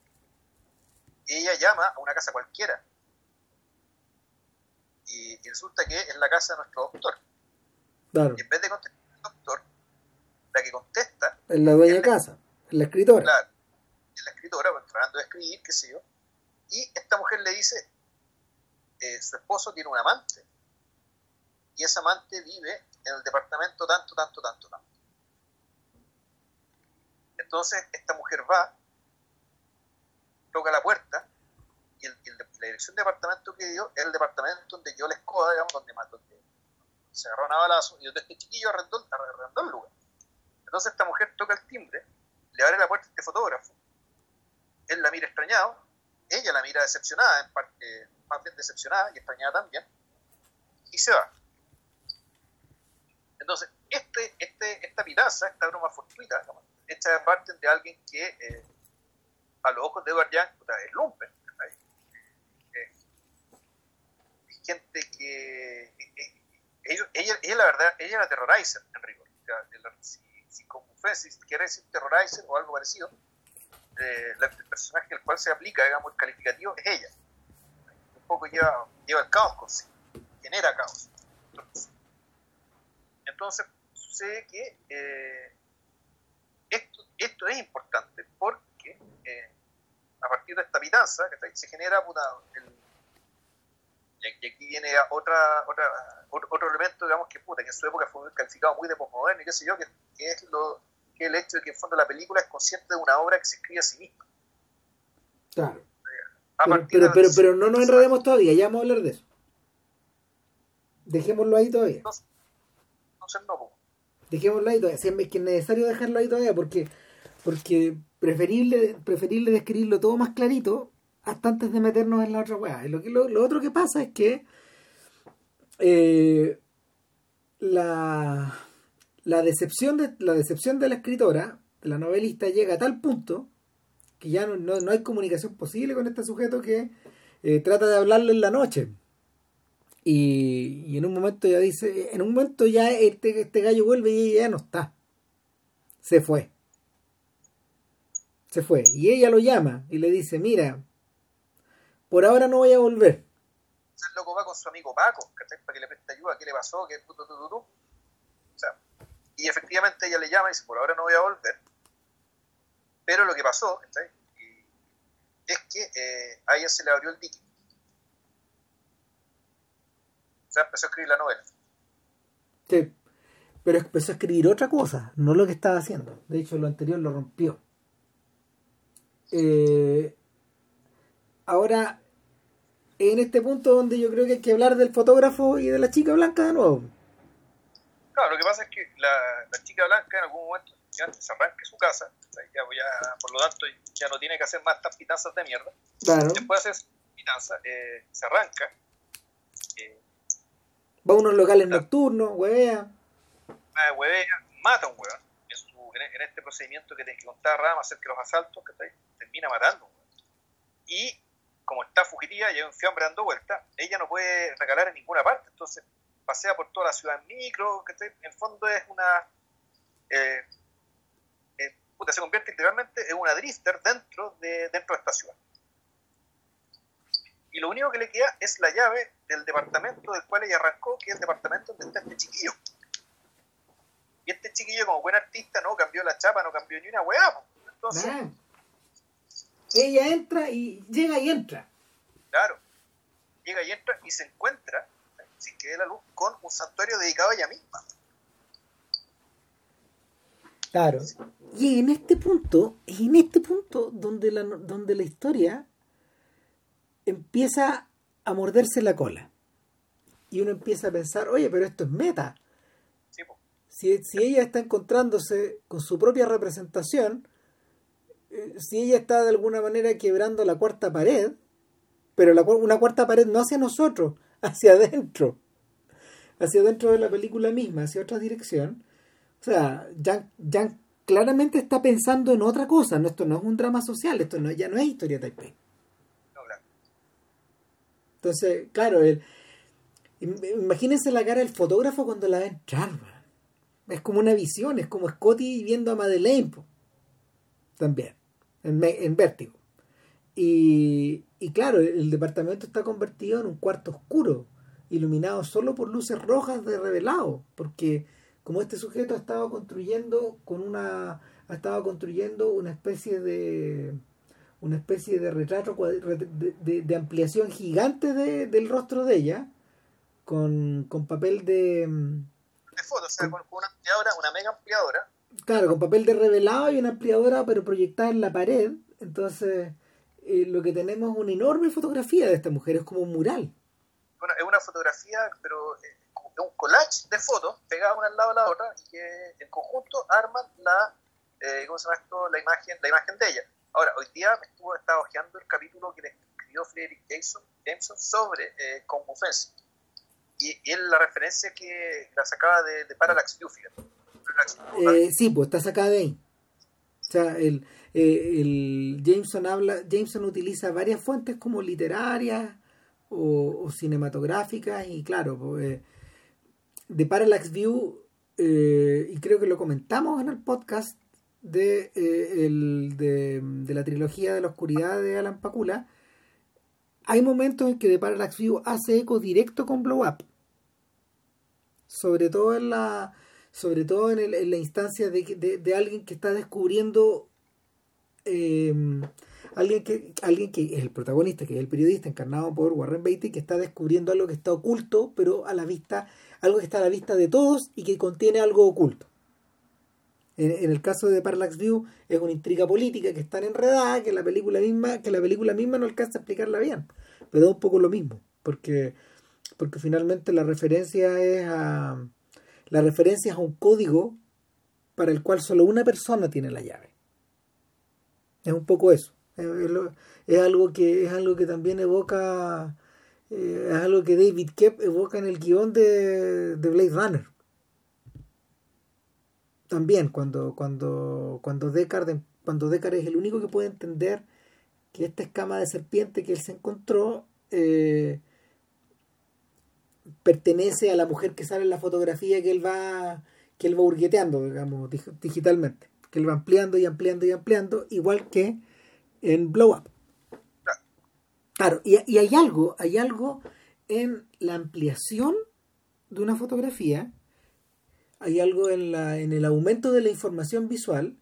ella llama a una casa cualquiera. y resulta que es la casa de nuestro doctor. Y en vez de contestar el doctor, la que contesta. Es la dueña de casa, la escritora. Claro, es la escritora, pues, tratando de escribir, qué sé yo. Y esta mujer le dice: eh, su esposo tiene un amante. Y ese amante vive en el departamento tanto, tanto, tanto, tanto. Entonces, esta mujer va, toca la puerta, y, el, la dirección de departamento que dio es el departamento donde yo les coda, digamos, donde, donde se agarró a balazo y este chiquillo arrendó, arrendó el lugar. Entonces esta mujer toca el timbre, le abre la puerta a este fotógrafo, él la mira extrañado, ella la mira decepcionada, en parte, más bien decepcionada y extrañada también, y se va. Entonces, este, este, esta piraza, esta broma fortuita, hecha de parte de alguien que eh, a los ojos de Edward Young es lumpen. Eh, gente que eh, eh, ella, ella, la verdad, ella era terrorizer en rigor. si, si como si quiere decir terrorizer o algo parecido, el personaje al cual se aplica, digamos, el calificativo es ella. Un poco lleva, lleva el caos consigo, genera caos. Entonces, sucede que eh, esto, esto es importante porque eh, a partir de esta pitanza se genera puta, y aquí viene otra, otra, otro, elemento, digamos, que puta, que en su época fue calificado muy de posmoderno y qué sé yo, que, es lo, que el hecho de que en fondo la película es consciente de una obra que se escribe a sí misma. Claro. Pero, pero, pero, no nos enredemos todavía, ya vamos a hablar de eso. Dejémoslo ahí todavía. No, no, no, Dejémoslo ahí todavía. Es que es necesario dejarlo ahí todavía porque, porque preferible, preferible describirlo todo más clarito hasta antes de meternos en la otra weá. Lo, que, lo, otro que pasa es que eh, la, la, decepción de, la decepción de la escritora, de la novelista, llega a tal punto que ya no, no, hay comunicación posible con este sujeto que eh, trata de hablarle en la noche. Y, en un momento ya dice, en un momento ya este, este gallo vuelve y ya no está. Se fue. Se fue. Y ella lo llama y le dice, mira, por ahora no voy a volver. El loco va con su amigo Paco. Para que le preste ayuda, ¿qué le pasó? ¿Qué O sea, y efectivamente ella le llama y dice, por ahora no voy a volver. Pero lo que pasó. Es que eh, a ella se le abrió el dique. O sea, empezó a escribir la novela. Sí, pero empezó a escribir otra cosa, no lo que estaba haciendo. De hecho, lo anterior lo rompió. Eh, ahora, en este punto donde yo creo que hay que hablar del fotógrafo y de la chica blanca de nuevo. Lo que pasa es que la, chica blanca en algún momento ya se arranca su casa, ya, por lo tanto ya no tiene que hacer más estas pitanzas de mierda. Claro. Después de hacer pitanza, eh, se arranca. Eh, Va a unos locales nocturnos, huevea. huevea, mata a un huevón en, este procedimiento que, te, que contaba Rama acerca de los asaltos, que termina matando. Y como está fugitiva, lleva un fiambre dando vuelta, ella no puede regalar en ninguna parte, entonces pasea por toda la ciudad en micro, que en el fondo es una... Eh, eh, se convierte literalmente en una drifter dentro de, dentro de esta ciudad. Y lo único que le queda es la llave del departamento del cual ella arrancó, que es el departamento donde está este chiquillo. Y este chiquillo, como buen artista, no cambió la chapa, no cambió ni una weá. Entonces. Ella entra y llega y entra. Claro. Llega y entra y se encuentra, sin que dé la luz, con un santuario dedicado a ella misma. Claro. Y en este punto, en este punto donde la, donde la historia empieza a morderse la cola. Y uno empieza a pensar, oye, pero esto es meta si, ella está encontrándose con su propia representación, eh, si ella está de alguna manera quebrando la cuarta pared, pero la, una cuarta pared no hacia nosotros, hacia adentro, hacia adentro de la película misma, hacia otra dirección. O sea, Jan, claramente está pensando en otra cosa, esto no es un drama social, esto no, ya no es historia Taipei. Entonces, claro, el, imagínense la cara del fotógrafo cuando la ve entrar, es como una visión, es como Scotty viendo a Madeleine también, en, vértigo. Y, y, claro, el departamento está convertido en un cuarto oscuro, iluminado solo por luces rojas de revelado, porque como este sujeto ha estado construyendo con una ha estado construyendo una especie de una especie de retrato de, de, ampliación gigante del rostro de ella con, con papel de fotos, o sea, con, una ampliadora, una mega ampliadora. Claro, con papel de revelado y una ampliadora, pero proyectada en la pared. Entonces, eh, lo que tenemos es una enorme fotografía de esta mujer, es como un mural. Bueno, es una fotografía, pero eh, es un collage de fotos pegadas una al lado de la otra y que en conjunto arman la, eh, ¿cómo se llama esto? La imagen, la imagen de ella. Ahora, hoy día me estuvo, estaba hojeando el capítulo que le escribió Frederick Jason, Jameson sobre eh, y, es la referencia que la sacaba de, de Parallax View, fíjate. Eh, sí, pues está sacada de ahí. O sea, el, eh, el Jameson habla, Jameson utiliza varias fuentes como literarias o, cinematográficas y claro, de Parallax View, y creo que lo comentamos en el podcast de, el, de, de, la trilogía de la oscuridad de Alan Pakula, hay momentos en que The Parallax View hace eco directo con Blow Up. Sobre todo en la, sobre todo en, la instancia de, alguien que está descubriendo em, alguien que alguien que es el protagonista que es el periodista encarnado por Warren Beatty que está descubriendo algo que está oculto pero a la vista algo que está a la vista de todos y que contiene algo oculto en, el caso de Parallax View es una intriga política que está enredada que la película misma que la película misma no alcanza a explicarla bien pero es un poco lo mismo porque porque finalmente la referencia es a la referencia es a un código para el cual solo una persona tiene la llave. Es un poco eso. Es, algo que es algo que también evoca eh, es algo que David Kep evoca en el guion de, de Blade Runner. También cuando cuando cuando Deckard cuando Deckard es el único que puede entender que esta escama de serpiente que él se encontró eh, pertenece a la mujer que sale en la fotografía que él va que él va hurgueteando, digamos, digitalmente, que él va ampliando y ampliando y ampliando, igual que en Blow Up. Claro, y, y hay algo, hay algo en la ampliación de una fotografía, hay algo en, la, en el aumento de la información visual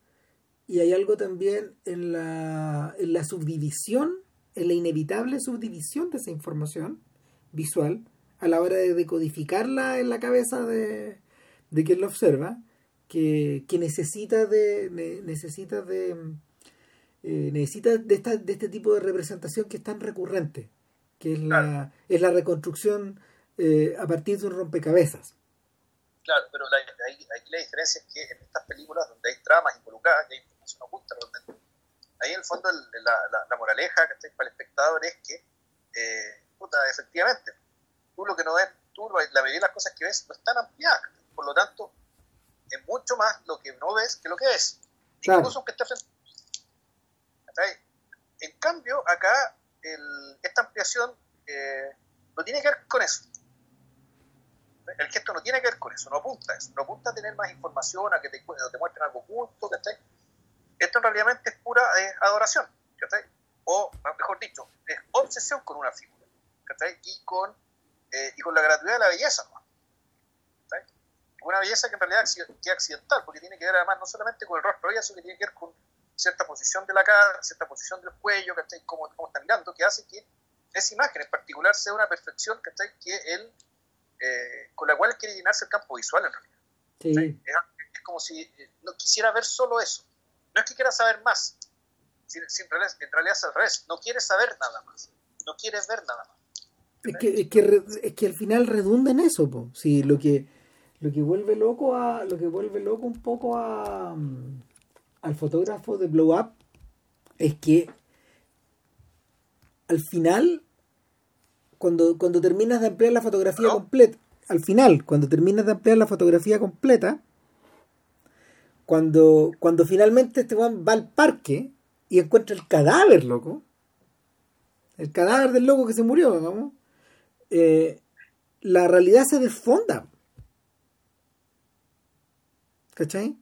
y hay algo también en la, en la subdivisión, en la inevitable subdivisión de esa información visual a la hora de decodificarla en la cabeza de, de quien lo observa, que, necesita de necesita de eh, necesita de, esta, de este tipo de representación que es tan recurrente, que es la, es la reconstrucción eh, a partir de un rompecabezas. Claro, pero la, aquí la diferencia es que en estas películas donde hay tramas involucradas, que hay información oculta realmente, ahí en el fondo la, la, moraleja que está para el espectador es que, eh, puta, efectivamente, tú lo que no ves, tú la mayoría de las cosas que ves no están ampliadas. Por lo tanto, es mucho más lo que no ves que lo que ves. Incluso aunque esté frente. En cambio, acá esta ampliación eh, no tiene que ver con eso. El gesto no tiene que ver con eso, no apunta a eso, no apunta a tener más información, a que te, te muestren algo oculto, Esto en realidad es pura eh, adoración, O, mejor dicho, es obsesión con una figura, Y con eh, y con la gratuidad de la belleza. Una belleza que en realidad es accidental, porque tiene que ver además no solamente con el rostro sino que tiene que ver con cierta posición de la cara, cierta posición del cuello, ¿cachai? Cómo, cómo está mirando, que hace que esa imagen en particular sea una perfección ¿cachai? que él, eh, con la cual quiere llenarse el campo visual en realidad. Es, como si eh, no quisiera ver solo eso. No es que quiera saber más, en, realidad, en realidad es al revés, no quiere saber nada más, no quiere ver nada más. Es que, es que, es que al final redunda en eso, po. Sí, lo que, lo que vuelve loco a. Lo que vuelve loco un poco a mm, al fotógrafo de Blow Up es que al final, cuando, cuando terminas de ampliar la fotografía completa, al final, cuando terminas de ampliar la fotografía completa, cuando, cuando finalmente este va al parque y encuentra el cadáver, loco, el cadáver del loco que se murió, vamos, eh, la realidad se desfonda. ¿Cachai?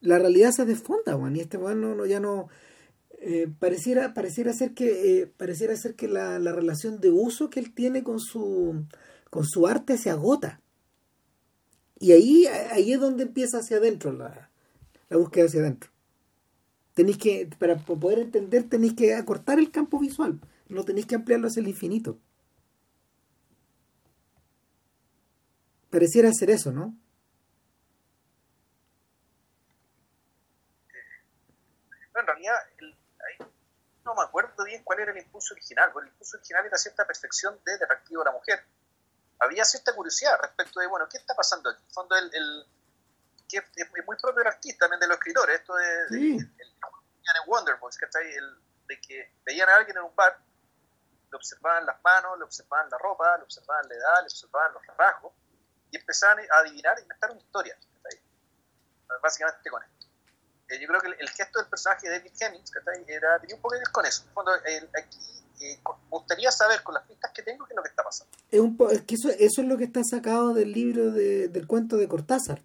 La realidad se desfonda, Juan, y este bueno no, ya no. Eh, pareciera, pareciera ser que, eh, pareciera ser que la, relación de uso que él tiene con su, con su arte se agota. Y ahí, ahí es donde empieza hacia adentro la, la búsqueda hacia adentro. Tenéis que, para poder entender, tenéis que acortar el campo visual no tenéis que ampliarlo hacia el infinito. Pareciera ser eso, ¿no? en realidad, no me acuerdo bien cuál era el impulso original, el impulso original era cierta perfección de atractivo a la mujer. Había cierta curiosidad respecto de, bueno, ¿qué está pasando aquí? En fondo, el, el que es muy propio del artista, también de los escritores, esto de, sí. el, el, Wonder que está ahí, el, de que veían a alguien en un bar le observaban las manos, le observaban la ropa, le observaban la edad, le observaban los rasgos y empezaban a adivinar e inventar una historia. Básicamente con esto. Eh, yo creo que el, gesto del personaje de David Hemmings era, tenía un poco que ver con eso. aquí eh, me gustaría saber con las pistas que tengo qué es lo que está pasando. Es, un es que eso, eso, es lo que está sacado del libro de, del cuento de Cortázar.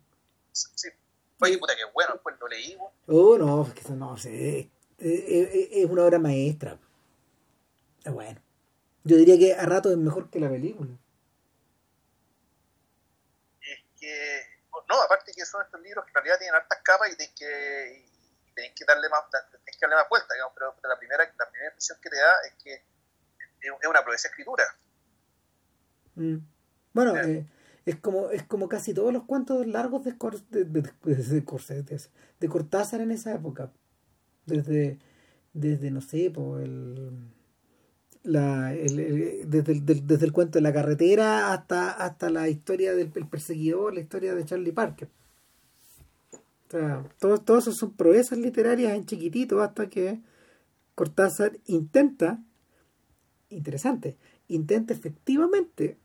Sí. Oye, puta, que bueno, pues lo leí. Oh, no, es que no sé. Es, una obra maestra. Es bueno. Yo diría que a rato es mejor que la película. Es que, no, aparte que son estos libros que en realidad tienen hartas capas y tienen que, y que darle más, que darle más vuelta, digamos, pero, la, primera, la primera impresión que te da es que es una proeza escritura. Mm. Bueno, eh, es como es como casi todos los cuentos largos de, de, de, de Cortázar en esa época. Desde, desde no sé, por el la, el, desde, el, desde el cuento de la carretera hasta, hasta la historia del perseguidor, la historia de Charlie Parker. O sea, todos esos son proezas literarias en chiquitito hasta que Cortázar intenta, interesante, intenta efectivamente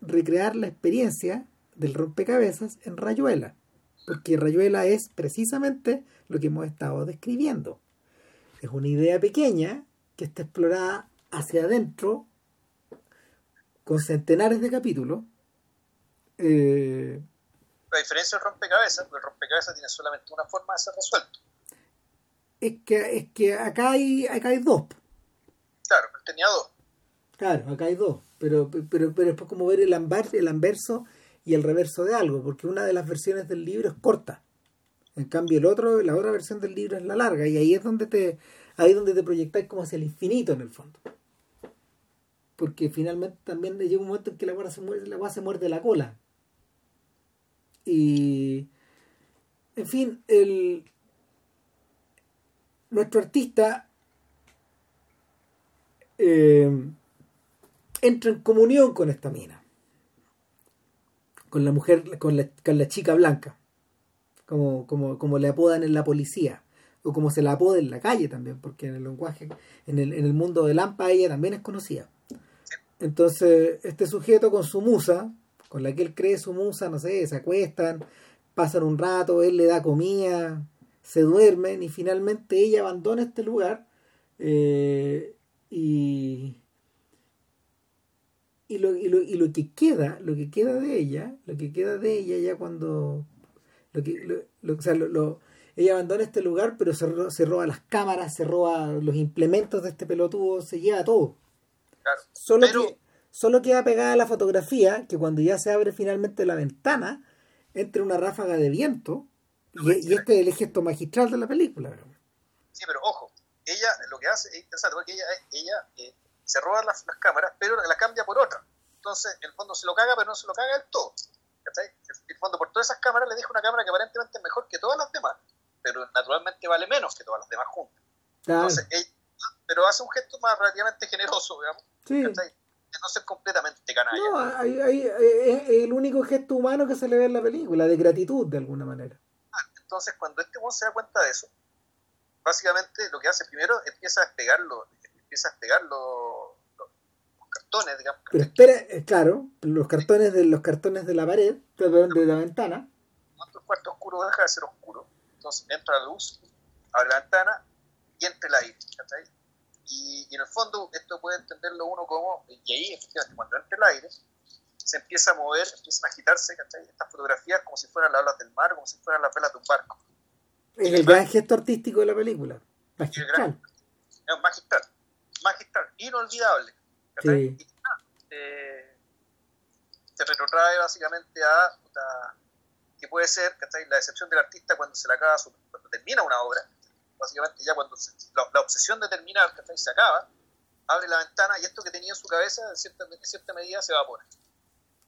recrear la experiencia del rompecabezas en Rayuela, porque Rayuela es precisamente lo que hemos estado describiendo. Es una idea pequeña que está explorada hacia adentro con centenares de capítulos. Eh, la diferencia del rompecabezas, porque el rompecabezas tiene solamente una forma de ser resuelto. Es que, es que acá hay, acá hay dos. Claro, pero tenía dos. Claro, acá hay dos. Pero, pero, pero es como ver el, el anverso y el reverso de algo, porque una de las versiones del libro es corta. En cambio, el otro, la otra versión del libro es la larga, y ahí es donde te, ahí es donde te proyectáis como hacia el infinito en el fondo porque finalmente también llega un momento en que la guarda se muerde, la se muerde la cola. Y en fin, el nuestro artista eh, entra en comunión con esta mina, con la mujer, con la, con la chica blanca, como, como, como le apodan en la policía, o como se la apoda en la calle también, porque en el lenguaje, en el, en el mundo de Lampa ella también es conocida. Entonces, este sujeto con su musa, con la que él cree su musa, no sé, se acuestan, pasan un rato, él le da comida, se duermen y finalmente ella abandona este lugar eh, y, y, lo, y, lo, y lo que queda, lo que queda de ella, lo que queda de ella ya cuando lo que, lo, o sea, ella abandona este lugar, pero se, se roba las cámaras, se roba los implementos de este pelotudo, se lleva todo. Solo, que, solo queda pegada la fotografía que cuando ya se abre finalmente la ventana, entre una ráfaga de viento. y, este es el gesto magistral de la película. Sí, pero ojo, ella lo que hace es interesante porque ella, ella eh, se roba las, cámaras, pero la cambia por otra. Entonces, en el fondo se lo caga, pero no se lo caga del todo. En el fondo, por todas esas cámaras le deja una cámara que aparentemente es mejor que todas las demás, pero naturalmente vale menos que todas las demás juntas. Entonces, pero hace un gesto más relativamente generoso, digamos. Sí. no ser completamente canalla. No, hay, es el único gesto humano que se le ve en la película, de gratitud de alguna manera. Ah, entonces, cuando este se da cuenta de eso, básicamente lo que hace primero empieza a despegarlo, empieza a despegar los, cartones, digamos. Pero espera, eh, claro, los cartones de los cartones de la pared, de la ventana. Cuando el cuarto oscuro deja de ser oscuro, entonces entra la luz, abre la ventana y entra el aire. Y, en el fondo esto puede entenderlo uno como, y ahí efectivamente cuando entra el aire, se empieza a mover, empiezan a agitarse estas fotografías como si fueran las olas del mar, como si fueran las velas de un barco. Es el gran gesto artístico de la película. Magistral. es magistral. Magistral. Inolvidable. Sí. Y, eh, se retrotrae básicamente a, que puede ser la decepción del artista cuando se le acaba cuando termina una obra básicamente ya cuando la, obsesión de terminar se acaba, abre la ventana y esto que tenía en su cabeza en cierta, cierta medida se evapora.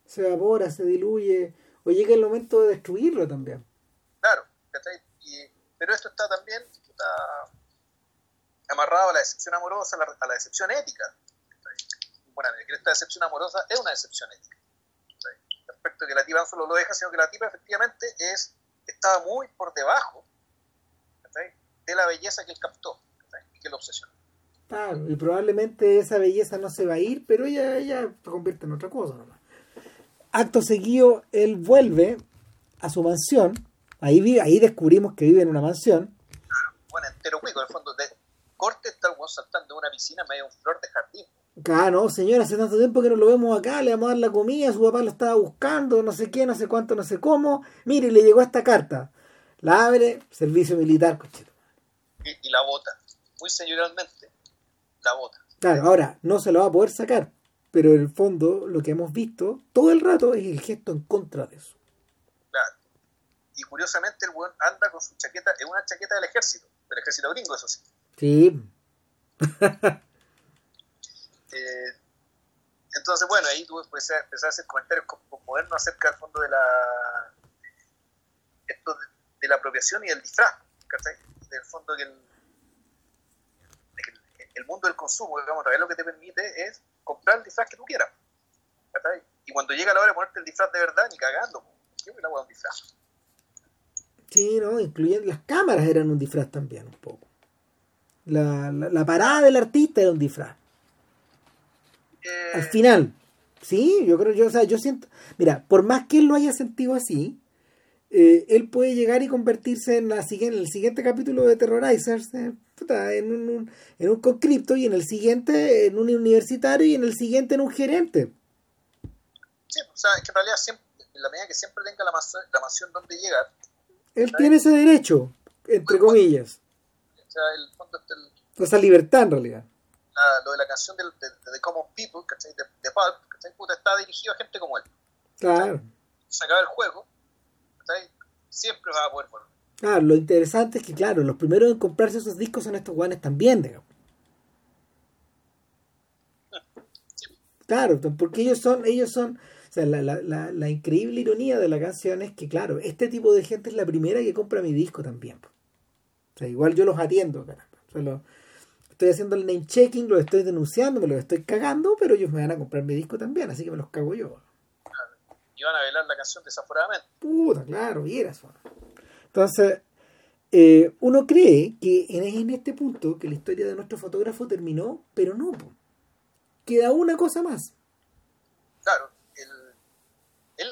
Se evapora, se diluye, o llega el momento de destruirlo también. Claro, pero esto está también amarrado a la decepción amorosa, a la, decepción ética. Bueno, esta decepción amorosa es una decepción ética. Respecto a que la tipa no solo lo deja, sino que la tipa efectivamente es, estaba muy por debajo de la belleza que él captó y que lo obsesionó. Claro, y probablemente esa belleza no se va a ir, pero ella, ella se convierte en otra cosa nomás. Acto seguido, él vuelve a su mansión. Ahí, ahí descubrimos que vive en una mansión. Bueno, entero cuico, en el fondo, de corte está saltando de una piscina medio un flor de jardín. Ah, no, señora, hace tanto tiempo que no lo vemos acá, le vamos a dar la comida, su papá lo estaba buscando, no sé qué, no sé cuánto, no sé cómo. Mire, le llegó esta carta. La abre, servicio militar, cochito. Y, y la bota, muy señorialmente, la bota. Claro, ahora no se lo va a poder sacar, pero en el fondo lo que hemos visto todo el rato es el gesto en contra de eso. Claro. Y curiosamente el weón anda con su chaqueta, es una chaqueta del ejército, del ejército gringo, eso sí. Sí, Eh, entonces, bueno, ahí tú puedes empezar a hacer comentarios como- como modernos acerca del fondo de la esto de, de la apropiación y del disfraz, ¿cachai? Del fondo que el, de que el, el mundo del consumo, digamos, todavía lo que te permite es comprar el disfraz que tú quieras. Y cuando llega la hora de ponerte el disfraz de verdad, ni cagando. ¿qué es la un disfraz? sí, ¿no? Incluyendo las cámaras eran un disfraz también, un poco. La, la, la parada del artista era un disfraz. Eh, Al final. Sí, yo creo, yo, o sea, yo siento. Mira, por más que él lo haya sentido así, eh, él puede llegar y convertirse en, la, siguiente- en el siguiente capítulo de Terrorizers eh, puta, en, un, un- en un conscripto y en el siguiente en un universitario y en el siguiente en un gerente. sí, o sea, es que en realidad siempre, en la medida que siempre tenga la, mansión- la mansión donde llegar, Él tiene ese derecho, entre comillas. o sea, el fondo Esa libertad en realidad. la- lo de la canción del- de, de The Common People, ¿cachai? De, de Pulp, ¿cachai? Puta, está dirigido a gente como él. Claro. Se acaba el juego, ¿cachai? Siempre va a poder volver. Claro, lo interesante es que, claro, los primeros en comprarse esos discos son estos guanes también, digamos. Claro, porque ellos son, ellos son, o sea, la, la, la, la increíble ironía de la canción es que, claro, este tipo de gente es la primera que compra mi disco también. O sea, igual yo los atiendo, caramba. O sea, lo- estoy haciendo el name checking, los estoy denunciando, me los estoy cagando, pero ellos me van a comprar mi disco también, así que me los cago yo. Y van a velar la canción desaforadamente. Puta, claro, vieras. weón. Entonces, eh, uno cree que en, en este punto que la historia de nuestro fotógrafo terminó, pero no. po. Queda una cosa más. Claro, él, él,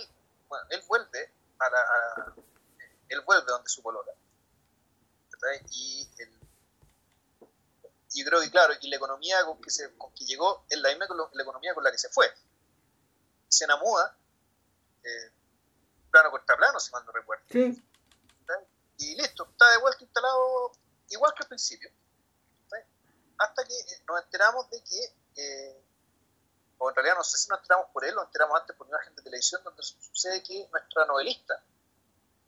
bueno, él vuelve a la. a- él vuelve donde su polola. Y el, y creo que, claro, y la economía con que, se, con que llegó es la misma la economía con la que se fue. Se enamora, eh, plano contra plano, si mal no recuerdo. Y listo, está de vuelta instalado igual que al principio. Hasta que eh, nos enteramos de que, eh, o en realidad no sé si nos enteramos por él, o nos enteramos antes por una gente de televisión, donde su- sucede que nuestra novelista,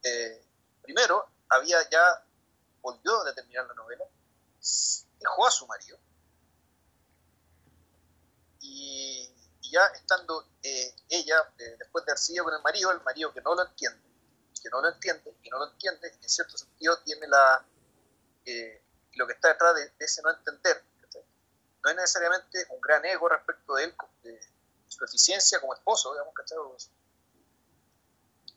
eh, primero, había ya, volvió a terminar la novela, dejó a su marido, y, ya estando eh, ella, eh, después de haber seguido con el marido, el marido que no lo entiende, que no lo entiende, y no lo entiende, en cierto sentido tiene la eh, lo que está detrás de, ese no entender. ¿cachai? No es necesariamente un gran ego respecto de él, de su eficiencia como esposo, digamos, ¿cachai?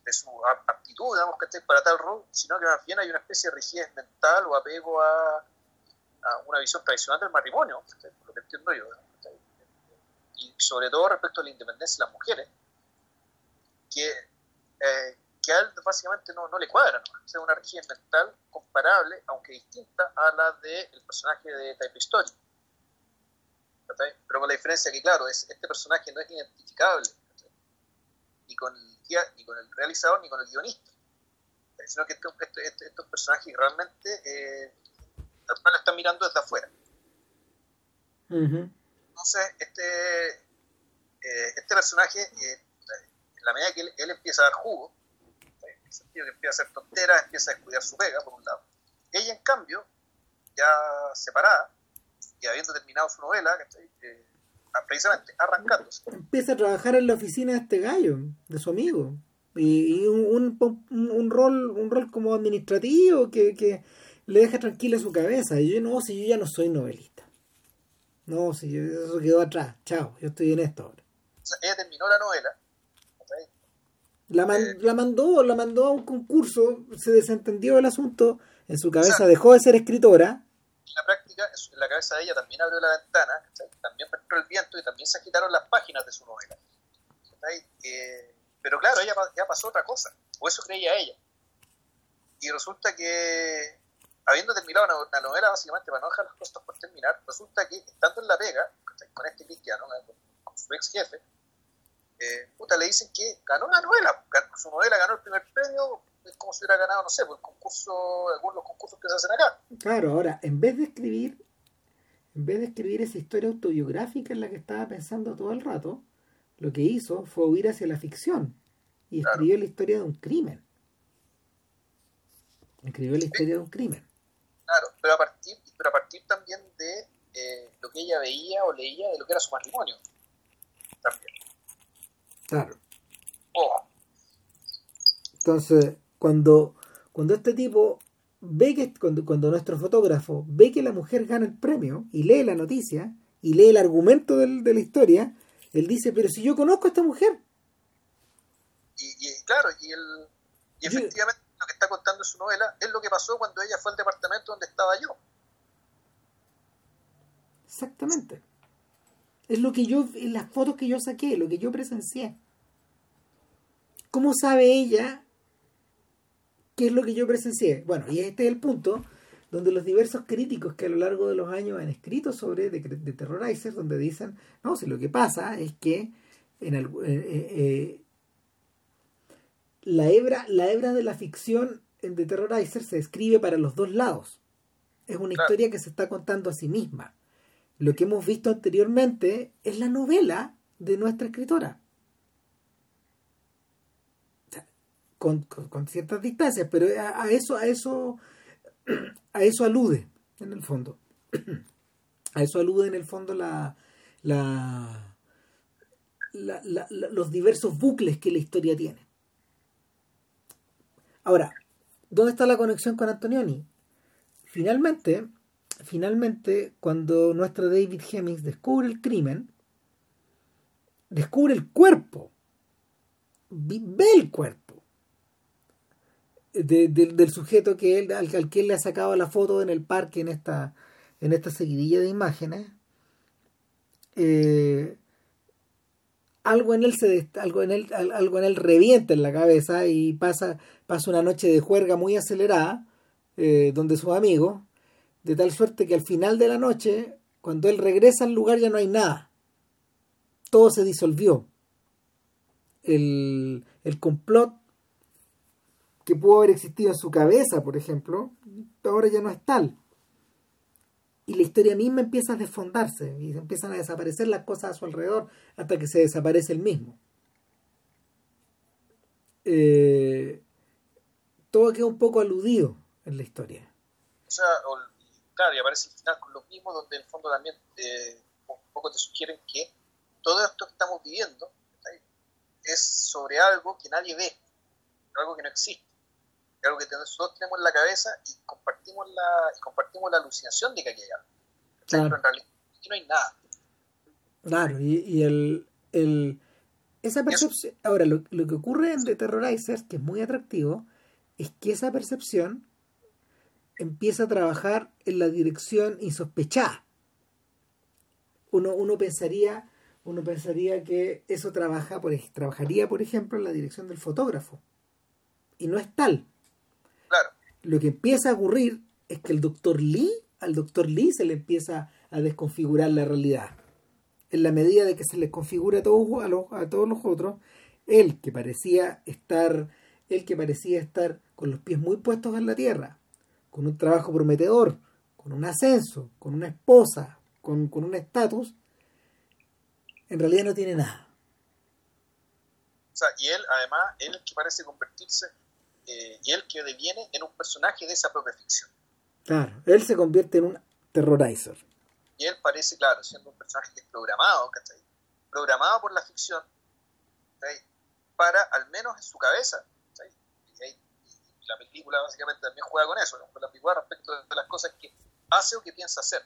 De su ap- aptitud, digamos, ¿cachai? para tal rol, sino que más bien hay una especie de rigidez mental o apego a, una visión tradicional del matrimonio, por lo que entiendo yo. ¿cachai? Y sobre todo respecto a la independencia de las mujeres, que, eh, que a él básicamente no, no le cuadra, ¿no? Sea, una rigidez mental comparable, aunque distinta, a la del personaje de Type Story. Pero con la diferencia que, claro, es, este personaje no es identificable ni con, el, ni con el realizador ni con el guionista, ¿cachai? sino que estos, estos, estos- estos personajes realmente eh, están mirando desde afuera. Ujú. Entonces, este, eh, este personaje, eh, en la medida que él, empieza a dar jugo, ¿sí? en el sentido que empieza a hacer tonteras, empieza a descuidar su pega, por un lado. Ella, en cambio, ya separada, y habiendo terminado su novela. Eh, ah, precisamente arrancándose. Empieza a trabajar en la oficina de este gallo, de su amigo. Y, y un, un, un- un rol un rol como administrativo que, que le deja tranquila su cabeza. Y yo no, si yo ya no soy novelista. No, si eso quedó atrás. Chao, yo estoy en esto ahora. O sea, ella terminó la novela. La, man- Eh. la mandó, la mandó a un concurso, se desentendió el asunto, en su cabeza dejó de ser escritora en la práctica, en la cabeza de ella también abrió la ventana, también entró el viento y también se agitaron las páginas de su novela. Eh, pero claro, ella ya pasó otra cosa, o eso creía ella. Y resulta que, habiendo terminado la novela, básicamente para no dejar las cosas por terminar, resulta que estando en la pega, con este cristiano, con su ex jefe, eh, puta, le dicen que ganó la novela, su novela ganó el primer premio, es como si hubiera ganado, no sé, por el concurso, algunos los concursos que se hacen acá. Claro, ahora, en vez de escribir, en vez de escribir esa historia autobiográfica en la que estaba pensando todo el rato, lo que hizo fue huir hacia la ficción y escribió la historia de un crimen. Escribió la historia de un crimen. Pero a partir, pero a partir también de eh, lo que ella veía o leía de lo que era su matrimonio. También. Claro. Oh. Entonces, cuando, cuando este tipo ve que, cuando, cuando nuestro fotógrafo ve que la mujer gana el premio y lee la noticia y lee el argumento del, de la historia, él dice, pero si yo conozco a esta mujer. Y, claro, y, el, y efectivamente contando su novela es lo que pasó cuando ella fue al departamento donde estaba yo. Exactamente. Es lo que yo, en las fotos que yo saqué, lo que yo presencié. ¿Cómo sabe ella ¿Qué es lo que yo presencié? Bueno, y este es el punto donde los diversos críticos que a lo largo de los años han escrito sobre de, de Terrorizer, donde dicen, no, si lo que pasa es que en el, eh, eh, eh, la, hebra, la hebra de la ficción en The Terrorizer se escribe para los dos lados. Es una historia que se está contando a sí misma. Lo que hemos visto anteriormente es la novela de nuestra escritora. con, ciertas distancias, pero a, eso, a eso, a eso alude en el fondo. A eso alude en el fondo la, la, los diversos bucles que la historia tiene. Ahora, ¿dónde está la conexión con Antonioni? Finalmente, finalmente, cuando nuestro David Hemmings descubre el crimen, descubre el cuerpo, ve el cuerpo del sujeto que él, al, que él le ha sacado la foto en el parque en esta, en esta seguidilla de imágenes, eh, algo en él se algo en él, algo en él revienta en la cabeza y pasa, pasa una noche de juerga muy acelerada eh, donde sus amigos, de tal suerte que al final de la noche, cuando él regresa al lugar ya no hay nada. Todo se disolvió. El, el complot que pudo haber existido en su cabeza, por ejemplo, ahora ya no es tal. Y la historia misma empieza a desfondarse y empiezan a desaparecer las cosas a su alrededor hasta que se desaparece el mismo. Eh, todo queda un poco aludido en la historia. Claro, y aparece el final con lo mismo, donde en el fondo también eh, un poco te sugieren que todo esto que estamos viviendo es sobre algo que nadie ve, algo que no existe algo que nosotros tenemos en la cabeza y compartimos la, compartimos la alucinación de que aquí hay algo. Pero en realidad aquí no hay nada. Claro, y, el, el, esa percepción. Ahora, lo, lo, que ocurre en The Terrorizers, que es muy atractivo, es que esa percepción empieza a trabajar en la dirección insospechada. Uno, uno pensaría uno pensaría que eso trabaja por, trabajaría, por ejemplo, en la dirección del fotógrafo. Y no es tal lo que empieza a ocurrir es que el doctor Lee, al doctor Lee se le empieza a desconfigurar la realidad. En la medida de que se le configura a todos, a, todos los otros, él que parecía estar, él que parecía estar con los pies muy puestos en la tierra, con un trabajo prometedor, con un ascenso, con una esposa, con, con un estatus, en realidad no tiene nada. O sea, y él, además, él que parece convertirse eh, y él que deviene en un personaje de esa propia ficción. Claro, él se convierte en un terrorizer. Y él parece, claro, siendo un personaje que es programado, ¿cachai? Programado por la ficción, Para, al menos en su cabeza, Y, la película básicamente también juega con eso, con la película respecto de las cosas que hace o que piensa hacer.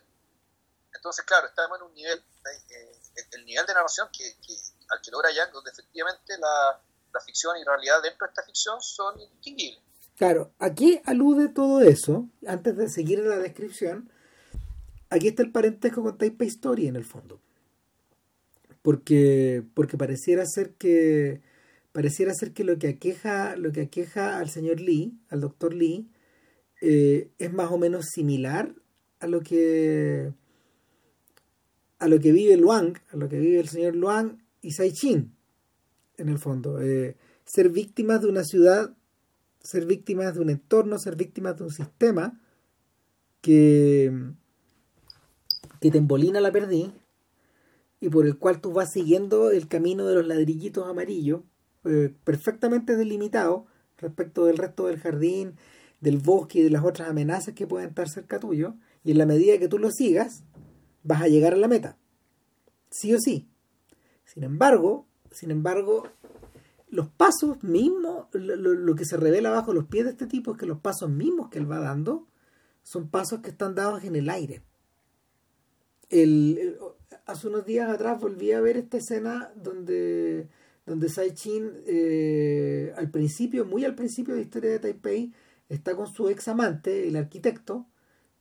Entonces, claro, estamos en un nivel, eh, el nivel de narración que, que, al que logra Young, donde efectivamente la, ficción y realidad dentro de esta ficción son indistinguibles. Claro, aquí alude todo eso, antes de seguir la descripción, aquí está el parentesco con Taipei Story en el fondo. Porque, porque pareciera ser que pareciera ser que lo que aqueja lo que aqueja al señor Lee al doctor Lee eh, es más o menos similar a lo que a lo que vive Luang a lo que vive el señor Luang y Sai Chin en el fondo eh, ser víctimas de una ciudad ser víctimas de un entorno ser víctimas de un sistema que que te embolina la perdí y por el cual tú vas siguiendo el camino de los ladrillitos amarillos eh, perfectamente delimitado respecto del resto del jardín, del bosque y de las otras amenazas que pueden estar cerca tuyo, y en la medida que tú lo sigas, vas a llegar a la meta. Sí o sí. Sin embargo, sin embargo, los pasos mismos, lo, lo, que se revela bajo los pies de este tipo es que los pasos mismos que él va dando son pasos que están dados en el aire. El, hace unos días atrás volví a ver esta escena donde, donde Sai Chin, eh, al principio, muy al principio de la historia de Taipei, está con su ex amante, el arquitecto,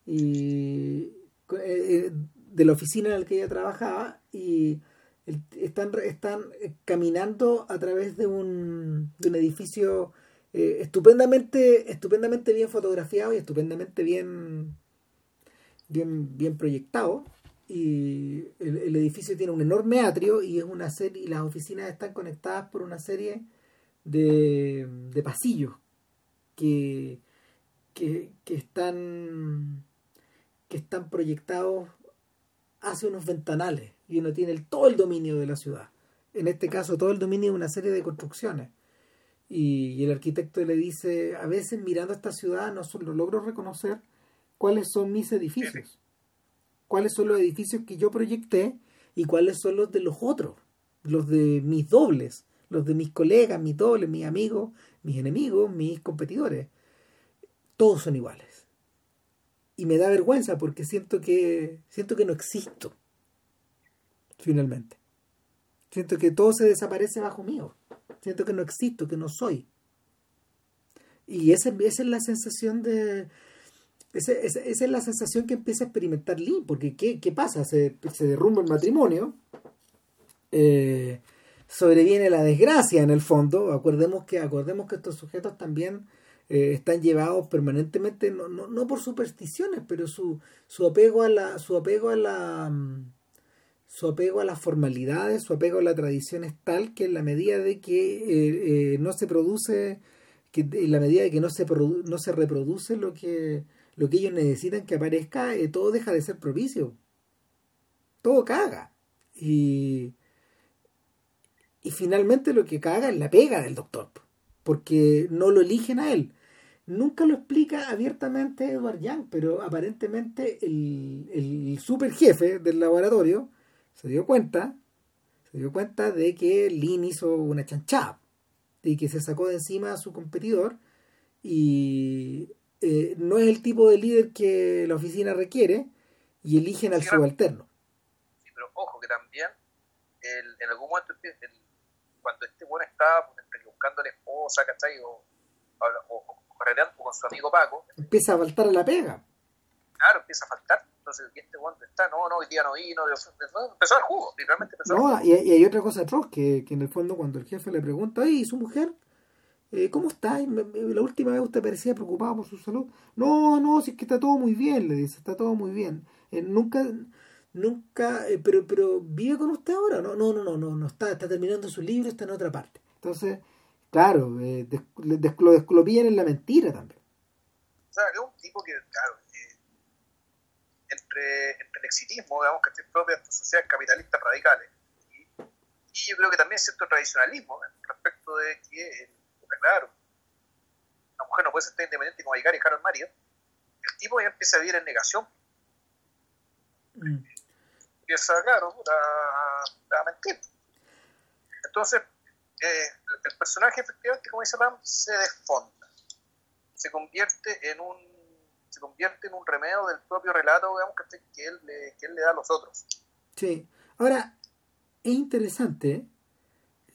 y eh, de la oficina en la que ella trabajaba, y están, están caminando a través de un, de un edificio eh, estupendamente, estupendamente bien fotografiado y estupendamente bien, bien, bien proyectado. Y el, edificio tiene un enorme atrio y es una serie y las oficinas están conectadas por una serie de, de pasillos que, que, están que están proyectados hacia unos ventanales y uno tiene todo el dominio de la ciudad en este caso todo el dominio de una serie de construcciones y, el arquitecto le dice a veces mirando esta ciudad no solo logro reconocer cuáles son mis edificios cuáles son los edificios que yo proyecté y cuáles son los de los otros, los de mis dobles, los de mis colegas, mis dobles, mis amigos, mis enemigos, mis competidores. Todos son iguales. Y me da vergüenza porque siento que siento que no existo. Finalmente. Siento que todo se desaparece bajo mío. Siento que no existo, que no soy. Y esa, esa es la sensación de, esa, es la sensación que empieza a experimentar Lee, porque ¿qué, pasa? Se, derrumba el matrimonio, eh, sobreviene la desgracia en el fondo, acordemos que, acordemos que estos sujetos también eh, están llevados permanentemente, no, no, no, por supersticiones, pero su, su apego a la, su apego a la su apego a las formalidades, su apego a la tradición es tal que en la medida de que eh, no se produce, que en la medida de que no se, no se reproduce lo que lo que ellos necesitan que aparezca, eh, todo deja de ser propicio. Todo caga. Y, y finalmente lo que caga es la pega del doctor, porque no lo eligen a él. Nunca lo explica abiertamente Edward Young, pero aparentemente el, el super jefe del laboratorio se dio cuenta, se dio cuenta de que Lin hizo una chanchada, de que se sacó de encima a su competidor y eh, no es el tipo de líder que la oficina requiere y eligen al subalterno. Sí, pero ojo que también el, en algún momento cuando este bueno está buscando la esposa, ¿cachai? O, o, o, con su amigo Paco. Empieza a faltar a la pega. Claro, empieza a faltar. Entonces, este bueno está? No, no, hoy día no vino. Empezó el jugo, literalmente empezó No, y, y, hay otra cosa atroz que, que en el fondo cuando el jefe le pregunta, ¿y su mujer? Eh, ¿cómo está? La última vez usted parecía preocupado por su salud. No, no, si es que está todo muy bien, le dice, está todo muy bien. Eh, nunca, nunca, eh, pero, pero ¿vive con usted ahora? No, no, no, no, no, no está, está terminando su libro, está en otra parte. Entonces, claro, eh, lo, pillan en la mentira también. O sea, es un tipo que, claro, entre, entre, el exitismo, digamos, que es propio de estas sociedades capitalistas radicales, y, y, yo creo que también cierto tradicionalismo respecto de que claro. Una mujer no puede ser independiente como llegar y dejar al marido. El tipo ya empieza a vivir en negación. Mm. Empieza, claro, a, mentir. Entonces, eh, el personaje efectivamente, como dice Ram, se desfonda. Se convierte en un se convierte en un remedio del propio relato digamos, que, él le, que él le da a los otros. Sí. Ahora, es interesante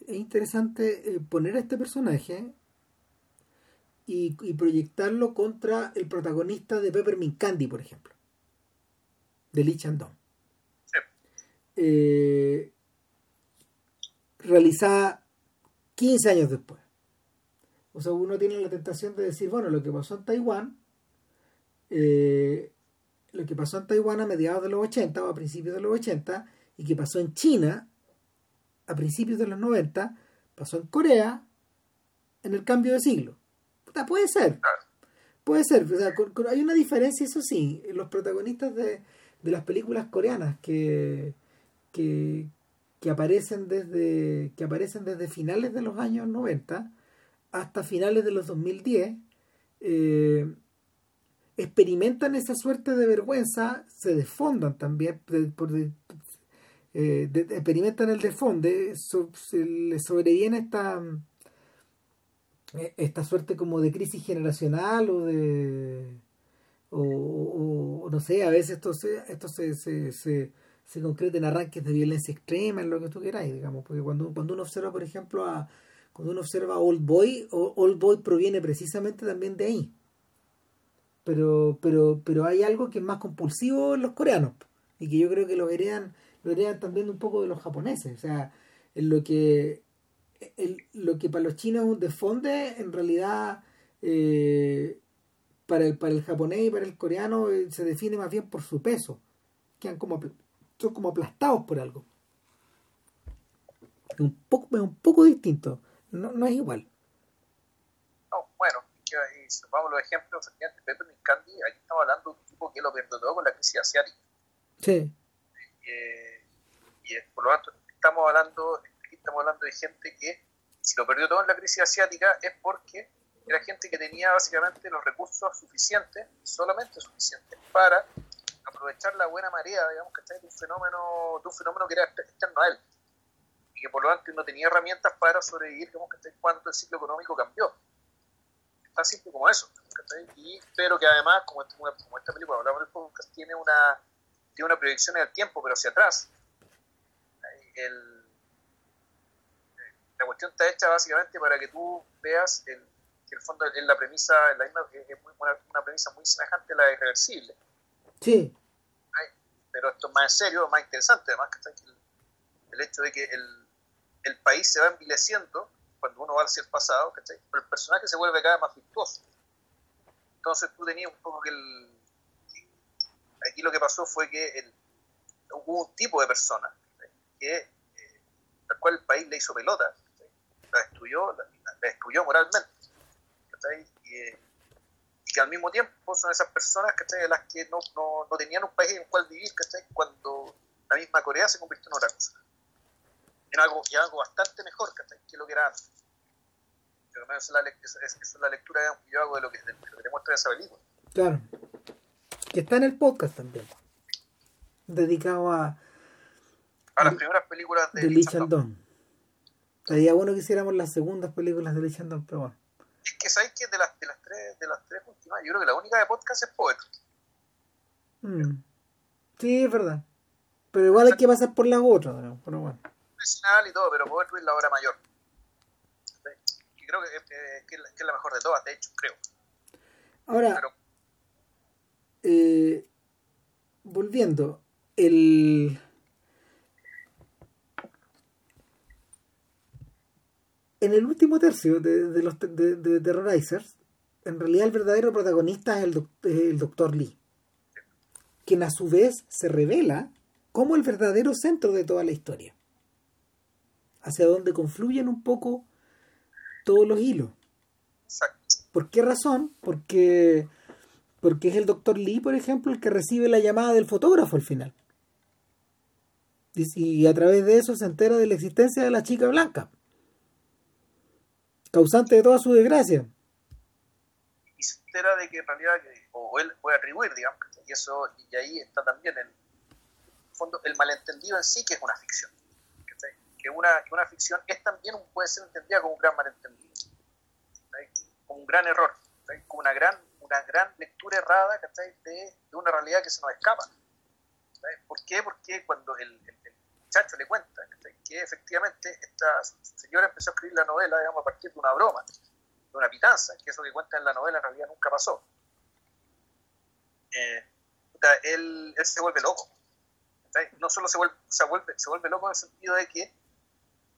es interesante eh, poner a este personaje y, proyectarlo contra el protagonista de Peppermint Candy, por ejemplo. de Lee Chandon. Eh, realizada 15 años después. O sea, uno tiene la tentación de decir, bueno, lo que pasó en Taiwán, eh, lo que pasó en Taiwán a mediados de los 80 o a principios de los 80, y que pasó en China a principios de los 90, pasó en Corea en el cambio de siglo. puede ser. Puede ser. O sea, hay una diferencia, eso sí, los protagonistas de, de las películas coreanas que, que, que aparecen desde que aparecen desde finales de los años 90 hasta finales de los 2010 eh, experimentan esa suerte de vergüenza se desfondan también eh, experimentan el desfonde se les sobreviene esta eh, esta suerte como de crisis generacional o de o, no sé a veces esto se, esto se, se se concreta en arranques de violencia extrema, en lo que tú queráis, digamos, porque cuando, cuando uno observa, por ejemplo, a, cuando uno observa a Old Boy, Old Boy proviene precisamente también de ahí. Pero, pero, pero hay algo que es más compulsivo en los coreanos y que yo creo que lo heredan, lo heredan también un poco de los japoneses. O sea, en lo que, lo que para los chinos es un desfonde, en realidad eh, para, el, para el japonés y para el coreano eh, se define más bien por su peso. Quedan como son como aplastados por algo. Es un poco, un poco distinto, no, no es igual. Si vamos a los ejemplos, efectivamente, Pepper Candy, aquí estamos hablando de un tipo que lo perdió todo con la crisis asiática. Sí. Eh, y por lo tanto, estamos hablando, estamos hablando de gente que, si lo perdió todo en la crisis asiática, es porque era gente que tenía básicamente los recursos suficientes, solamente suficientes, para aprovechar la buena marea, digamos, que de un fenómeno, de un fenómeno que era externo a él. Y que por lo tanto no tenía herramientas para sobrevivir, digamos, que cuando el ciclo económico cambió. Tan simple como eso. Y, pero que además, como, como esta película, hablamos del podcast, tiene una, tiene una proyección en el tiempo, pero hacia atrás. El, la cuestión está hecha básicamente para que tú veas el, que el fondo es la premisa, la misma, es muy, una, una premisa muy semejante a la de irreversible. Sí pero esto es más serio, más interesante además, que el, el hecho de que el, el, país se va envileciendo cuando uno va hacia el pasado, pero el personaje se vuelve cada vez más virtuoso. Entonces tú tenías un poco que el... Aquí lo que pasó fue que hubo un tipo de persona que, eh, al cual el país le hizo pelota, la destruyó, la, destruyó moralmente. Y, eh, que al mismo tiempo son esas personas ¿cachai? las que no, no, no, tenían un país en el cual vivir ¿cachai? cuando la misma Corea se convirtió en otra cosa. En algo, y algo bastante mejor que lo que era antes. esa es la, es, la lectura que yo hago de lo que, de lo que te muestra esa película. Claro. Que está en el podcast también. Dedicado a. A las primeras películas de, de Lee Chandon. Sería bueno que hiciéramos las segundas películas de Lee Chandon, pero bueno. Es que sabes que de las, de las tres, de las tres últimas, yo creo que la única de podcast es Poetry. Mm. Sí, es verdad. Pero igual hay que pasar por las otras, pero bueno. Y todo, pero Poetry es la obra mayor. Y creo que, eh, que, es la mejor de todas, de hecho, creo. Ahora, eh, volviendo, el en el último tercio de, los de, Terrorizers, en realidad el verdadero protagonista es el, el Doctor Lee, quien a su vez se revela como el verdadero centro de toda la historia, hacia donde confluyen un poco todos los hilos. ¿Por qué razón? Porque, porque es el Doctor Lee, por ejemplo, el que recibe la llamada del fotógrafo al final. y a través de eso se entera de la existencia de la chica blanca causante de toda su desgracia. Y se entera de que en realidad, o él puede atribuir, digamos, y eso, y ahí está también el fondo, el malentendido en sí que es una ficción. Que una, que una ficción es también puede ser entendida como un gran malentendido, como un gran error, como una gran, una gran lectura errada de, de, una realidad que se nos escapa. ¿Por qué? Porque cuando el, el muchacho le cuenta que efectivamente esta señora empezó a escribir la novela digamos, a partir de una broma, de una pitanza, que eso que cuenta en la novela en realidad nunca pasó. Eh, él, él se vuelve loco. No solo se vuelve, se vuelve, se vuelve loco en el sentido de que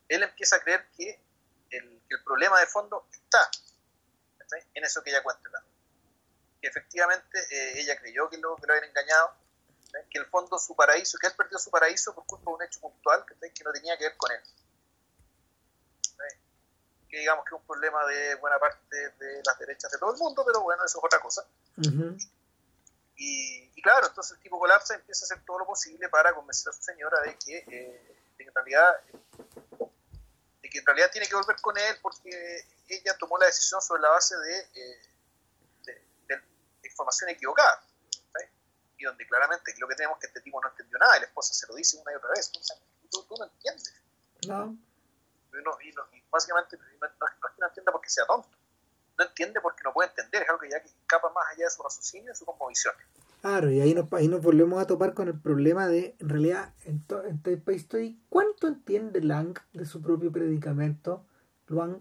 él empieza a creer que el, que el problema de fondo está en eso que ella cuenta. Que efectivamente eh, ella creyó que lo, que lo habían engañado, que el fondo su paraíso, que él perdió su paraíso por culpa de un hecho puntual que no tenía que ver con él. Que digamos que es un problema de buena parte de las derechas de todo el mundo, pero bueno, eso es otra cosa. y, claro, entonces el tipo colapsa y empieza a hacer todo lo posible para convencer a su señora de que, eh, de que en realidad que en realidad tiene que volver con él porque ella tomó la decisión sobre la base de, eh, de, información equivocada. Y donde claramente lo que tenemos que este tipo no entendió nada y la esposa se lo dice una y otra vez. tú, no entiendes. No. Y, básicamente no, es que no entienda porque sea tonto. No entiende porque no puede entender. Es algo que ya escapa más allá de su raciocinio y su cosmovisión. Claro, y ahí nos, ahí nos volvemos a topar con el problema de, en realidad, en, todo el país estoy, ¿cuánto entiende Lang de su propio predicamento, Luang?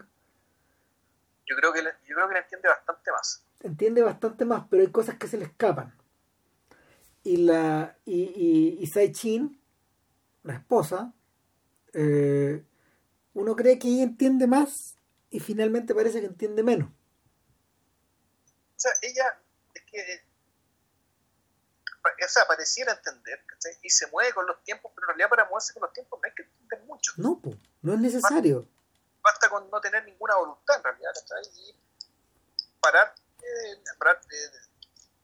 Yo creo que yo creo que le entiende bastante más. Entiende bastante más, pero hay cosas que se le escapan. Y la y, y, Sai Chin, la esposa, eh, uno cree que ella entiende más y finalmente parece que entiende menos. O sea, ella es que o sea, pareciera entender, Y se mueve con los tiempos, pero en realidad para moverse con los tiempos no hay que entender mucho. No, no es necesario. Basta, con no tener ninguna voluntad en realidad, Y parar, eh,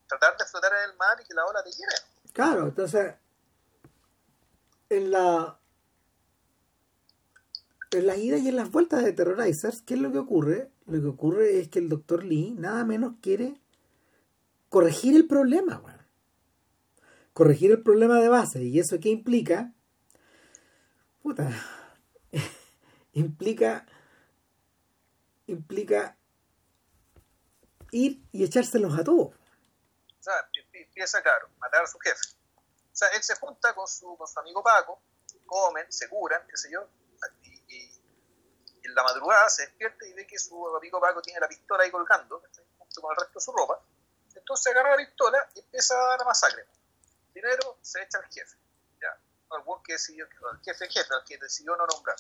tratar de flotar en el mar y que la ola te lleve. Claro, entonces, en la en las idas y en las vueltas de Terrorizers, ¿qué es lo que ocurre? Lo que ocurre es que el doctor Lee nada menos quiere corregir el problema, corregir el problema de base. ¿Y eso qué implica? Puta. implica. Implica ir y echárselos a todos. O sea, empieza, claro, matar a su jefe. O sea, él se junta con su, con su amigo Paco, comen, se curan, qué sé yo, y, en la madrugada se despierta y ve que su amigo Paco tiene la pistola ahí colgando, junto con el resto de su ropa. Entonces agarra la pistola y empieza a la masacre dinero se echa al jefe, ya, al que decidió, al jefe jefe, al que decidió no nombrar.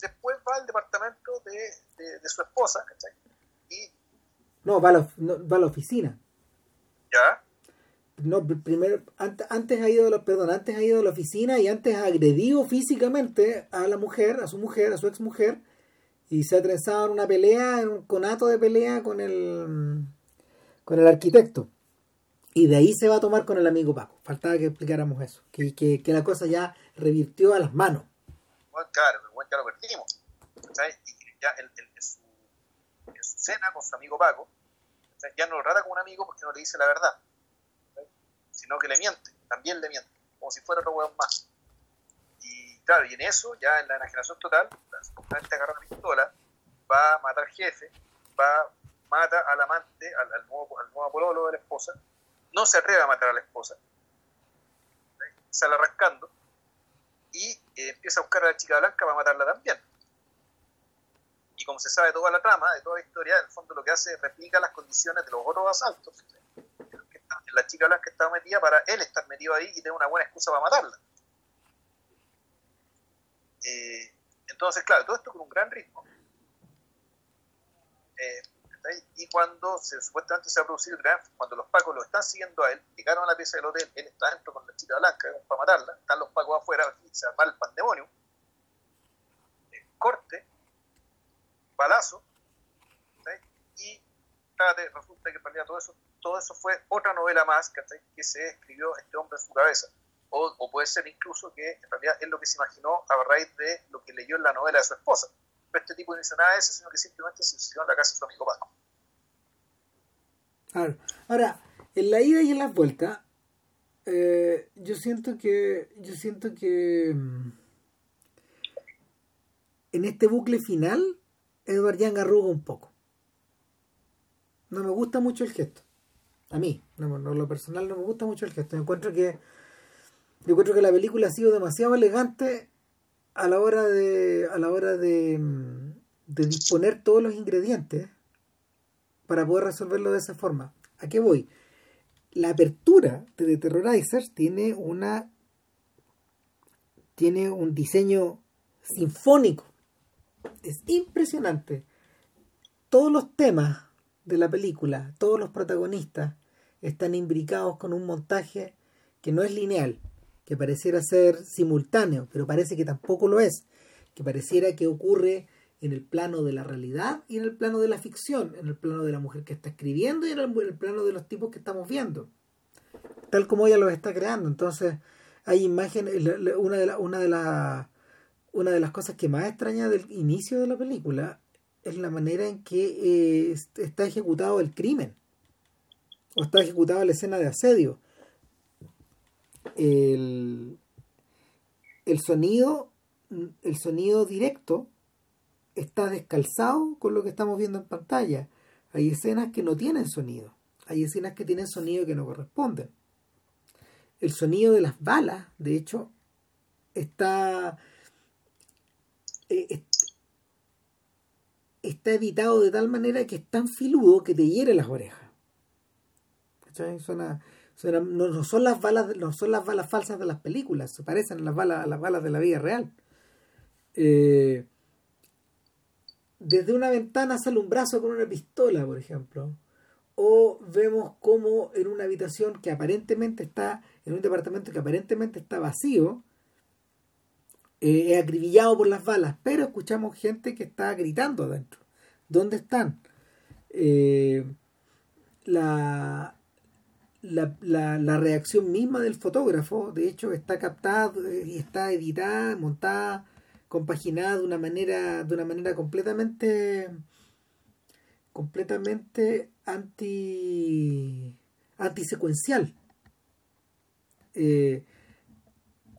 Después va al departamento de, de, su esposa, ¿cachai? Y... No, va a, la, va a la oficina. ¿Ya? No, primero, antes, antes ha ido perdón, antes ha ido a la oficina y antes ha agredido físicamente a la mujer, a su mujer, a su ex mujer, y se ha trenzado en una pelea, en un conato de pelea con el con el arquitecto. Y de ahí se va a tomar con el amigo Paco. Faltaba que explicáramos eso. Que, que, que la cosa ya revirtió a las manos. Bueno, claro, bueno, ya lo perdimos. ¿sabes? Y ya en, su, en, su, cena con su amigo Paco, ya no lo trata como un amigo porque no le dice la verdad. Sino que le miente, también le miente. Como si fuera otro hueón más. Y claro, y en eso, ya en la enajenación total, supuestamente agarra la pistola, va a matar jefe, va, mata al amante, al, al nuevo, al nuevo pololo de la esposa, no se atreve a matar a la esposa. Sale arrancando y eh, empieza a buscar a la chica blanca para matarla también. Y como se sabe toda la trama, de toda la historia, en el fondo lo que hace es replica las condiciones de los otros asaltos. La chica blanca estaba metida para él estar metido ahí y tener una buena excusa para matarla. Eh, entonces, claro, todo esto con un gran ritmo. Eh, y cuando se, supuestamente se ha producido el gran, cuando los pacos lo están siguiendo a él, llegaron a la pieza del hotel, él está dentro con la chica blanca para matarla, están los pacos afuera, se arma el pandemonio, corte, balazo, y resulta que en realidad todo eso, todo eso fue otra novela más que se escribió este hombre en su cabeza. O, puede ser incluso que en realidad es lo que se imaginó a raíz de lo que leyó en la novela de su esposa este tipo no hizo nada de eso, sino que simplemente se suicidó en la casa de su amigo Paco. Ahora, en la ida y en la vuelta, eh, yo siento que. Yo siento que. Mm, en este bucle final, Edward Young arruga un poco. No me gusta mucho el gesto. A mí, no, lo personal no me gusta mucho el gesto. encuentro que. Yo encuentro que la película ha sido demasiado elegante a la hora de a la hora de, de disponer todos los ingredientes para poder resolverlo de esa forma. ¿A qué voy? la apertura de The Terrorizers tiene una tiene un diseño sinfónico es impresionante todos los temas de la película todos los protagonistas están imbricados con un montaje que no es lineal que pareciera ser simultáneo pero parece que tampoco lo es que pareciera que ocurre en el plano de la realidad y en el plano de la ficción, en el plano de la mujer que está escribiendo y en el, plano de los tipos que estamos viendo, tal como ella los está creando. Entonces, hay imágenes, una de, una, de una de las cosas que más extraña del inicio de la película es la manera en que eh, está ejecutado el crimen, o está ejecutada la escena de asedio. El, el sonido el sonido directo está descalzado con lo que estamos viendo en pantalla. Hay escenas que no tienen sonido. Hay escenas que tienen sonido que no corresponden. El sonido de las balas, de hecho, está, eh, está editado de tal manera que es tan filudo que te hiere las orejas. No, son las balas, no son las balas falsas de las películas, se parecen a las balas, a las balas de la vida real. Eh, desde una ventana sale un brazo con una pistola, por ejemplo. O vemos como en una habitación que aparentemente está, en un departamento que aparentemente está vacío, eh, es acribillado por las balas, pero escuchamos gente que está gritando adentro. ¿Dónde están? Eh, la, la, la, reacción misma del fotógrafo, de hecho, está captada y está editada, montada compaginada de una manera, de una manera completamente completamente anti antisecuencial. Eh,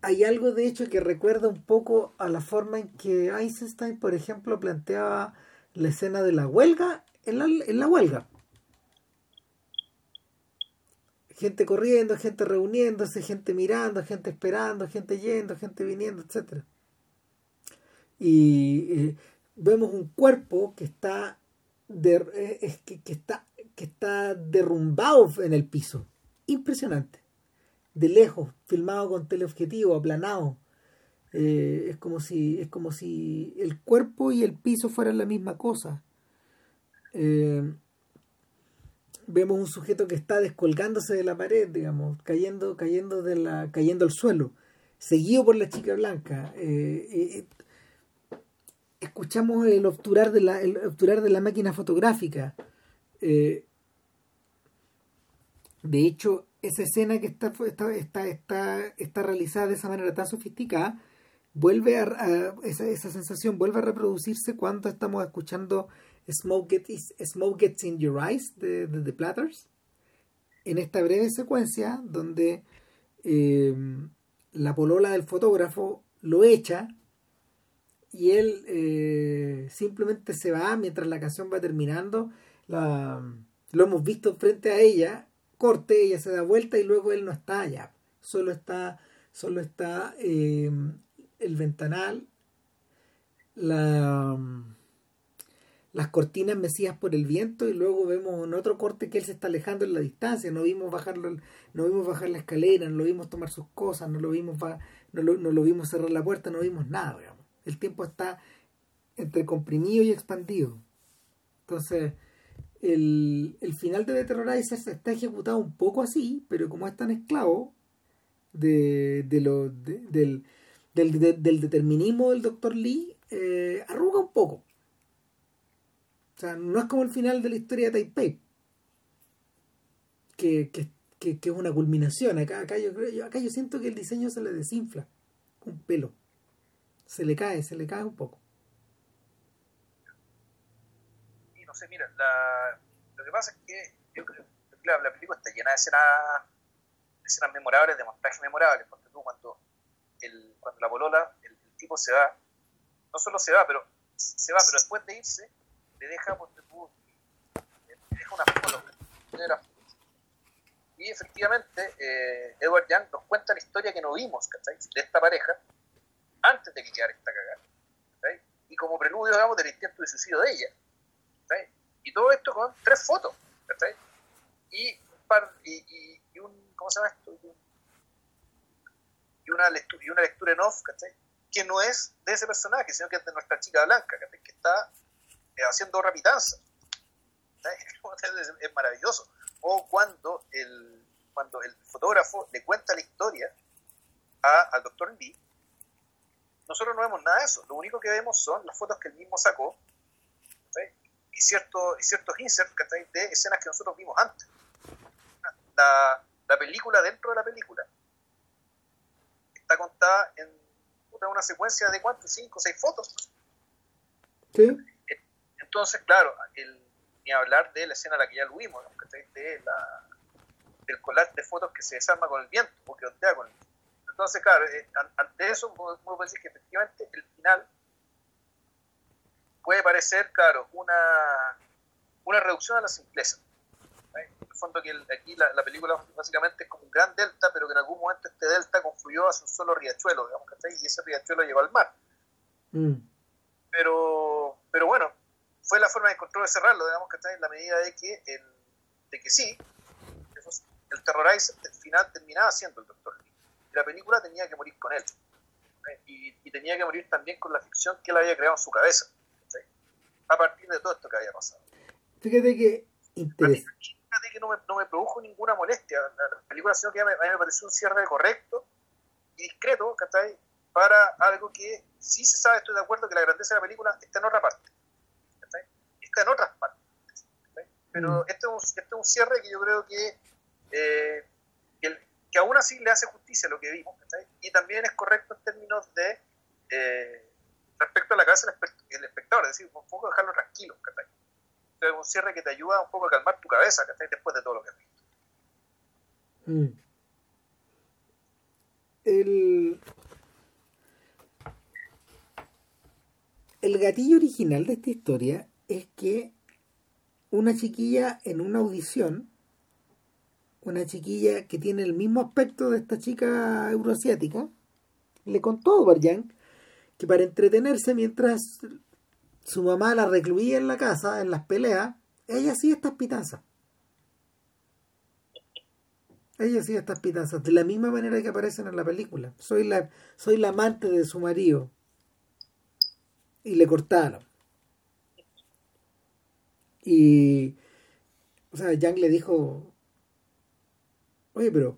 hay algo de hecho que recuerda un poco a la forma en que Einstein, por ejemplo, planteaba la escena de la huelga en la, en la huelga. Gente corriendo, gente reuniéndose, gente mirando, gente esperando, gente yendo, gente viniendo, etcétera y eh, vemos un cuerpo que está, eh, que, está, que está derrumbado en el piso. Impresionante. De lejos, filmado con teleobjetivo, aplanado. Eh, es como si es como si el cuerpo y el piso fueran la misma cosa vemos un sujeto que está descolgándose de la pared digamos cayendo cayendo de la cayendo al suelo seguido por la chica blanca escuchamos el obturar de la, el obturar de la máquina fotográfica. Eh, de hecho, esa escena que está, está, está, está, está realizada de esa manera tan sofisticada, vuelve a, esa, esa, sensación vuelve a reproducirse cuando estamos escuchando Smoke Gets, Smoke Gets in Your Eyes de, The Platters. En esta breve secuencia donde eh, la polola del fotógrafo lo echa y él eh, simplemente se va mientras la canción va terminando. Lo hemos visto frente a ella, corte, ella se da vuelta y luego él no está allá. Solo está, solo está eh, el ventanal, la, las cortinas mecidas por el viento y luego vemos en otro corte que él se está alejando en la distancia. No vimos bajarlo, no vimos bajar la escalera, no lo vimos tomar sus cosas, no lo vimos, no lo, no lo vimos cerrar la puerta, no vimos nada el tiempo está entre comprimido y expandido. Entonces, el, final de The Terrorizers está ejecutado un poco así, pero como es tan esclavo de, lo, del, del, determinismo del Dr. Lee, eh, arruga un poco. O sea, no es como el final de la historia de Taipei, que, que, es una culminación. Acá, acá, yo, acá yo siento que el diseño se le desinfla un pelo se le cae, se le cae un poco. Y no sé, mira, lo que pasa es que yo creo que la, película está llena de escenas, escenas memorables, de montajes memorables, porque tú cuando, el, cuando la polola, el, tipo se va, no solo se va, pero se va, pero después de irse, le deja, porque tú, le deja una foto, y efectivamente, eh, Edward Young nos cuenta la historia que no vimos, ¿cachai? De esta pareja, antes de que quedara esta cagada. Y como preludio, digamos, del intento de suicidio de ella. Y todo esto con tres fotos. Y, y, ¿cómo se llama esto? Y una lectura, y una lectura en off, ¿cachai? Que no es de ese personaje, sino que es de nuestra chica blanca, ¿cachai? Que está haciendo rapitanza. Es, maravilloso. O cuando el, cuando el fotógrafo le cuenta la historia a, al doctor Lee, nosotros no vemos nada de eso. Lo único que vemos son las fotos que él mismo sacó y, cierto, y ciertos inserts de escenas que nosotros vimos antes. La, la, película dentro de la película está contada en una secuencia de cuántos, cinco, seis fotos. Sí. Entonces, claro, el, ni hablar de la escena a la que ya lo vimos, de la, del collage de fotos que se desarma con el viento o que ondea con el viento. Entonces, claro, eh, ante eso uno puede decir que efectivamente el final puede parecer, claro, una, una reducción a la simpleza. En el fondo que aquí la, película básicamente es como un gran delta, pero que en algún momento este delta confluyó hacia un solo riachuelo, digamos, y ese riachuelo llegó al mar. Mm. Pero, pero bueno, fue la forma de encontrar de cerrarlo, digamos, que en la medida de que, el, de que sí, el terrorizer al final terminaba siendo el doctor la película tenía que morir con él. Y, tenía que morir también con la ficción que él había creado en su cabeza. A partir de todo esto que había pasado. Fíjate que Fíjate que no me, no me, produjo ninguna molestia la película, sino que a mí me pareció un cierre correcto y discreto, Para algo que sí se sabe, estoy de acuerdo, que la grandeza de la película está en otra parte. En otras partes. Pero mm. este, es un, este es un cierre que yo creo que eh, que aún así le hace justicia a lo que vimos, y también es correcto en términos de eh, respecto a la cabeza del espectador, es decir, un poco dejarlo tranquilo, es un cierre que te ayuda un poco a calmar tu cabeza, después de todo lo que has visto. Mm. El, el gatillo original de esta historia es que una chiquilla en una audición una chiquilla que tiene el mismo aspecto de esta chica euroasiática, le contó a Barjan que para entretenerse mientras su mamá la recluía en la casa, en las peleas, ella hacía estas pitanzas. Ella hacía estas pitanzas, de la misma manera que aparecen en la película. Soy la, soy la amante de su marido. Y le cortaron. Y, o sea, Yang le dijo, Oye, pero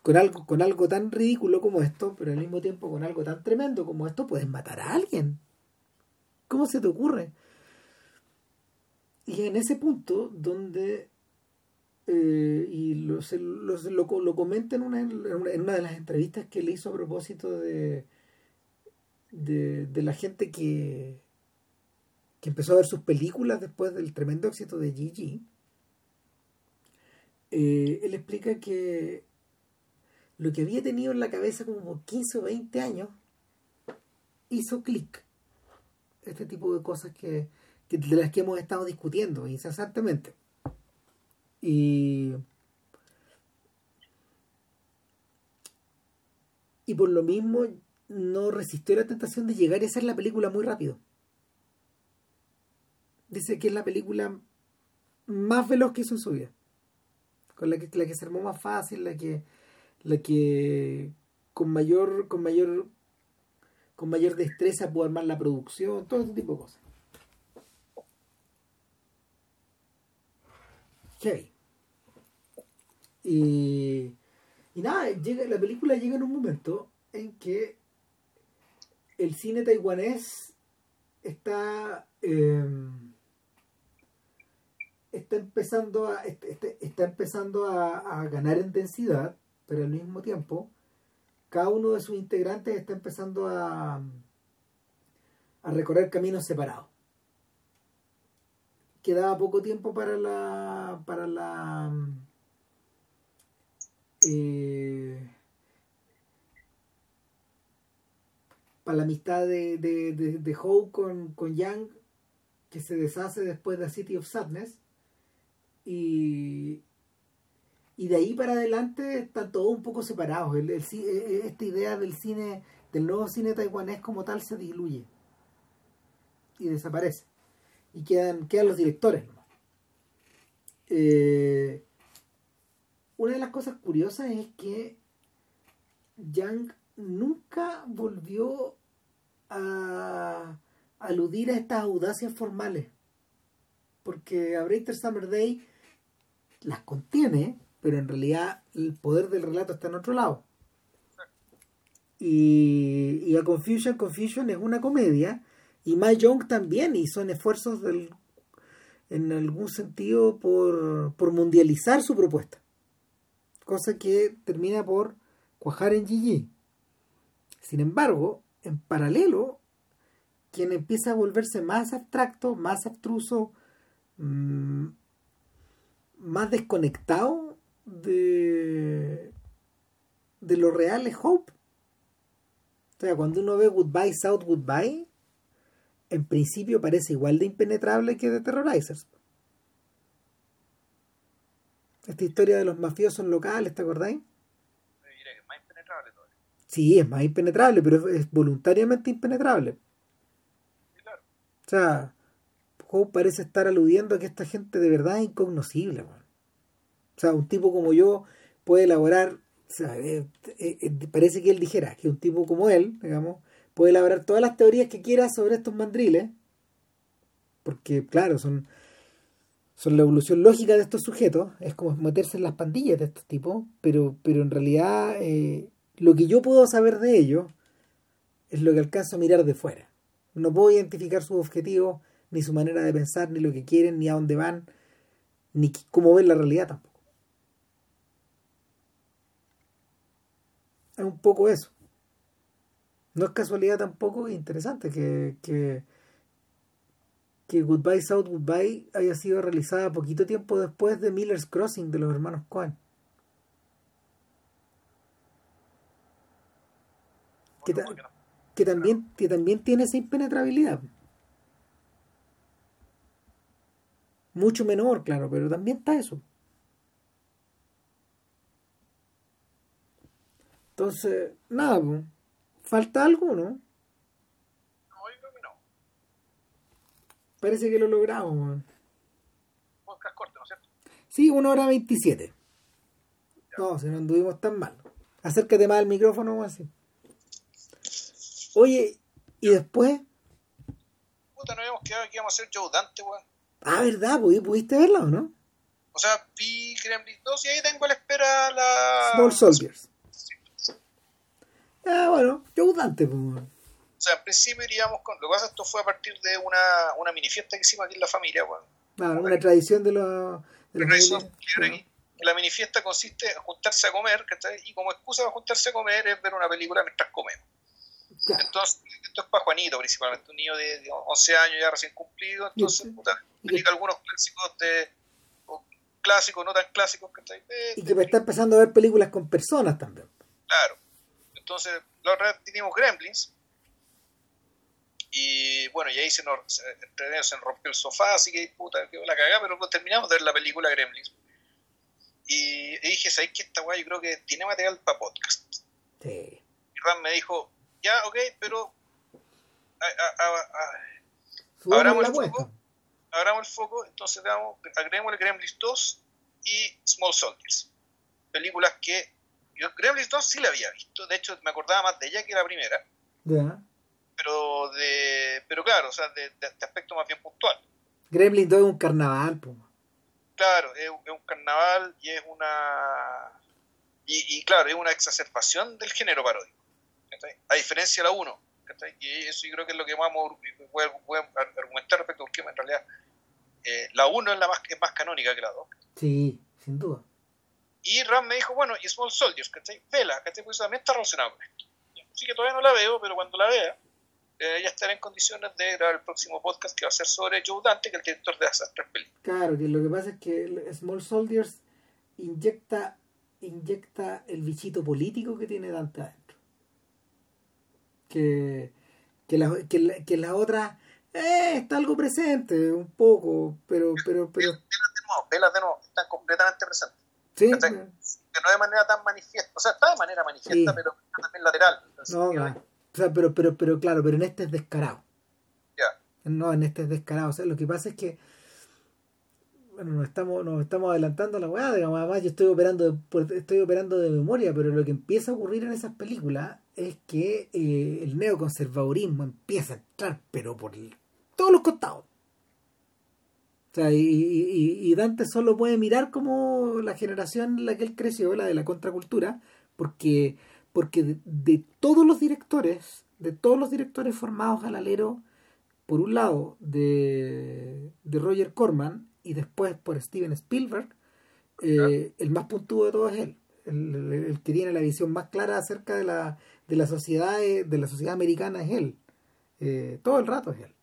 con algo, con algo tan ridículo como esto, pero al mismo tiempo con algo tan tremendo como esto, puedes matar a alguien. ¿Cómo se te ocurre? Y en ese punto, donde, eh, y lo, lo, comenta en una, en una de las entrevistas que le hizo a propósito de, de la gente que, que empezó a ver sus películas después del tremendo éxito de Gigi eh, él explica que lo que había tenido en la cabeza como por 15 o 20 años hizo clic. Este tipo de cosas que, de las que hemos estado discutiendo incesantemente. Y, y por lo mismo no resistió la tentación de llegar y hacer la película muy rápido. Dice que es la película más veloz que hizo en su vida con la que, la que se armó más fácil, la que, la que con mayor, con mayor, con mayor destreza pudo armar la producción, todo ese tipo de cosas. Okay. Y, y nada, llega, la película llega en un momento en que el cine taiwanés está eh, está empezando a, este, este, está empezando a, ganar intensidad, pero al mismo tiempo cada uno de sus integrantes está empezando a, a recorrer caminos separados. Quedaba poco tiempo para la para la eh, para la amistad de, de, de, Howe con, con Yang que se deshace después de City of Sadness y, y de ahí para adelante están todos un poco separados. El, e, e, esta idea del cine, del nuevo cine taiwanés como tal se diluye y desaparece. Y quedan, quedan los directores. Eh, una de las cosas curiosas es que Young nunca volvió a aludir a estas audacias formales. Porque a Breaker Summer Day las contiene, pero en realidad el poder del relato está en otro lado. Y, y a Confusion, Confusion es una comedia, y My Young también, y son esfuerzos del, en algún sentido por, por mundializar su propuesta. Cosa que termina por cuajar en GG. Sin embargo, en paralelo, quien empieza a volverse más abstracto, más abstruso, mmm, más desconectado de, de lo real es Hope. O sea, cuando uno ve Goodbye South Goodbye, en principio parece igual de impenetrable que de Terrorizers. Esta historia de los mafiosos locales, ¿te acordáis? Sí, es más impenetrable, pero es voluntariamente impenetrable. Claro. O sea, Parece estar aludiendo a que esta gente de verdad es incognoscible. O sea, un tipo como yo puede elaborar, o sea, eh, eh, eh, parece que él dijera que un tipo como él, digamos, puede elaborar todas las teorías que quiera sobre estos mandriles, porque claro, son, son la evolución lógica de estos sujetos, es como meterse en las pandillas de estos tipos, pero, pero en realidad... Lo que yo puedo saber de ellos es lo que alcanzo a mirar de fuera. No puedo identificar sus objetivos, ni su manera de pensar, ni lo que quieren, ni a dónde van, ni cómo ven la realidad tampoco. Es un poco eso. No es casualidad tampoco, es interesante que, que, que Goodbye South Goodbye haya sido realizada poquito tiempo después de Miller's Crossing de los hermanos Cohen. que, ta que, también, que también tiene esa impenetrabilidad. Mucho menor, claro, pero también está eso. Entonces, nada, ¿falta algo, no? No, yo creo que no. Parece que lo logramos, man. Podcast corto, ¿no es cierto? Sí, una hora veintisiete. No, si no anduvimos tan mal. Acércate más al micrófono, así. Oye, ¿y después? Puta, no habíamos quedado que íbamos a hacer Joe Dante, weón. Ah, ¿verdad? ¿Pudiste verla o no? O sea, vi Gremlins 2 y ahí tengo a la espera la... Small Soldiers. Ah, bueno, Joe Dante, pues. O sea, en principio iríamos con... Lo que pasa esto fue a partir de una, una mini fiesta que hicimos aquí en la familia, weón. Claro, una tradición de los... De la, tradición aquí. La mini fiesta consiste en juntarse a comer, ¿cachai? Y como excusa para juntarse a comer es ver una película mientras comemos. Claro. Entonces, esto es para Juanito principalmente, un niño de, de 11 años ya recién cumplido, entonces, puta, algunos clásicos de clásicos, no tan clásicos que de, Y que me está empezando a ver películas con personas también. Claro. Entonces, la otra vez teníamos Gremlins, y bueno, y ahí se nos, se, se rompió el sofá, así que puta, quedó la cagada, pero pues terminamos de ver la película Gremlins. Y, y dije, ¿sabes qué? Esta weá yo creo que tiene material para podcast. Sí. Y Ram me dijo, ya, ok, pero abramos el foco, abramos el foco, entonces damos, agreguemos Gremlins 2 y Small Soldiers. Películas que yo Gremlins 2 sí la había visto, de hecho me acordaba más de ella que la primera. Yeah. Pero de pero claro, o sea, de, de, de aspecto más bien puntual. Gremlins 2 es un carnaval. Claro, es, es, un carnaval y es una y, y claro, es una exacerbación del género paródico. A diferencia de la 1, y eso yo creo que es lo que vamos a argumentar respecto a porque en realidad eh, la 1 es la más, es más canónica que la 2. Sí, sin duda. Y Ram me dijo, bueno, y Small Soldiers, ¿cachai? Vela, ¿cachai? Pues también está relacionado con esto. Así que todavía no la veo, pero cuando la vea, eh, ya estaré en condiciones de grabar el próximo podcast que va a ser sobre Joe Dante, que es el director de esas tres películas. Claro, que lo que pasa es que Small Soldiers inyecta, inyecta el bichito político que tiene Dante adentro que, que, la, que, la, que la otra eh, está algo presente, un poco, pero... pero, pero... Velas de nuevo, velas de nuevo, están completamente presentes. Sí, que no de manera tan manifiesta, o sea, está de manera manifiesta, sí. pero también lateral. No. O sea, pero, pero, pero claro, pero en este es descarado. Ya. No, en este es descarado. O sea, lo que pasa es que bueno, nos estamos, nos estamos adelantando a la weá, digamos, además yo estoy operando de, estoy operando de memoria, pero lo que empieza a ocurrir en esas películas es que eh, el neoconservadurismo empieza a entrar, pero por todos los costados. O sea, y, y, Dante solo puede mirar como la generación en la que él creció, la de la contracultura, porque, porque de, de todos los directores, de todos los directores formados al alero, por un lado de, de Roger Corman y después por Steven Spielberg, eh, el más puntudo de todos es él. El, que tiene la visión más clara acerca de la, de la sociedad de la sociedad americana es él. Eh, todo el rato es él.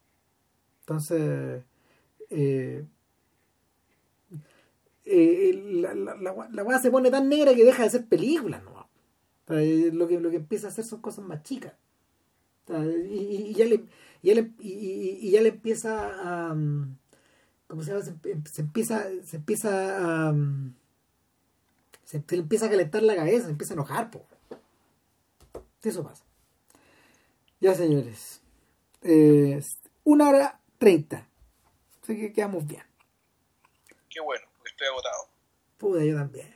Entonces, eh, la, la, la, se pone tan negra que deja de ser película, ¿no? lo, que, lo que empieza a hacer son cosas más chicas. Y, y, ya le, y, ya y, ya le empieza a... ¿Cómo se llama? Se, empieza, se empieza a... Se, le empieza a calentar la cabeza, se empieza a enojar, po. Eso pasa. Ya, señores. una hora treinta. Así que quedamos bien. Qué bueno, estoy agotado. Pude, yo también.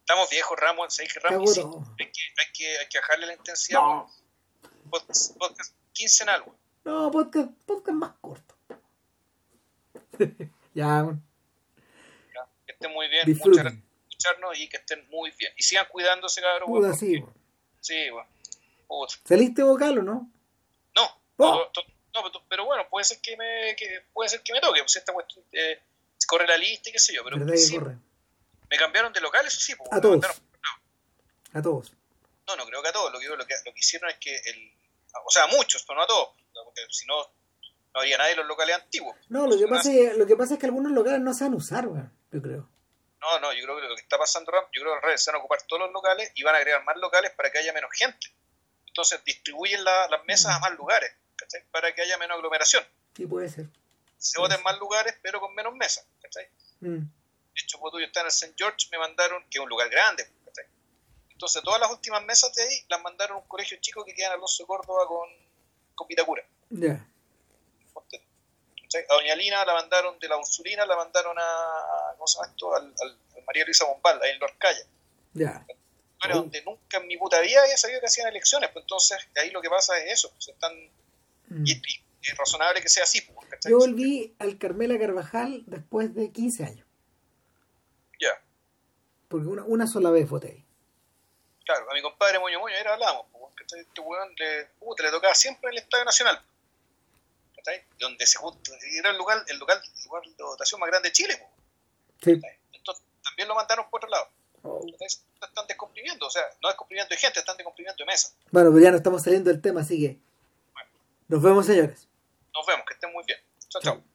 Estamos viejos, Ramos. Que, Ramos hay, que, hay, que, hay que bajarle la intensidad. No. Podcast, podcast quincenal, No, podcast, podcast más corto. ya, ya, Que estén muy bien. Muchas gracias por escucharnos y que estén muy bien. Y sigan cuidándose, cabrón. Puta, sí, Sí, bueno. ¿Saliste vocal o no? No. Oh. no, pero bueno, puede ser que me, que, puede ser que me toque. Pues esta cuestión eh, corre la lista y qué sé yo. Pero sí, corre? me cambiaron de local, eso sí. Pues, a todos. A todos. No, no creo que a todos. Lo que, lo que, lo que hicieron es que el, o sea, muchos, pero no a todos, porque si no, no había nadie en los locales antiguos. No, lo que, pasa es, lo que pasa es que algunos locales no se van a usar, yo creo. No, no, yo creo que lo que está pasando, yo creo que al revés, se van a ocupar todos los locales y van a agregar más locales para que haya menos gente. Entonces distribuyen las mesas a más lugares, ¿cachai? Para que haya menos aglomeración. Sí, puede ser. Se voten más lugares, pero con menos mesas, ¿cachai? Mm. De hecho, cuando yo estaba en el St. George, me mandaron, que es un lugar grande, entonces, todas las últimas mesas de ahí las mandaron a un colegio chico que queda en Alonso Córdoba con, con Vitacura. Ya. A Doña Lina la mandaron de la Ursulina, la mandaron a, ¿cómo se llama esto? Al, María Luisa Bombal, ahí en Lorcaya. Ya. Pero donde nunca en mi puta vida había sabido que hacían elecciones, pues entonces ahí lo que pasa es eso, pues están... Mm. Y, es razonable que sea así. Pues, Yo volví al Carmela Carvajal después de 15 años. Ya. Porque una, una sola vez voté Claro, a mi compadre Moño Moño, era hablamos, ¿cachai? Este weón le, le tocaba siempre en el Estadio Nacional. ¿Cachai? Donde se era el lugar, el lugar, el lugar de votación más grande de Chile. Sí. Entonces, también lo mandaron por otro lado. Oh. Están descomprimiendo, o sea, no descomprimiendo de gente, están descomprimiendo de mesa. Bueno, pues ya no estamos saliendo del tema, así que. Nos vemos, señores. Nos vemos, que estén muy bien. chao. chao.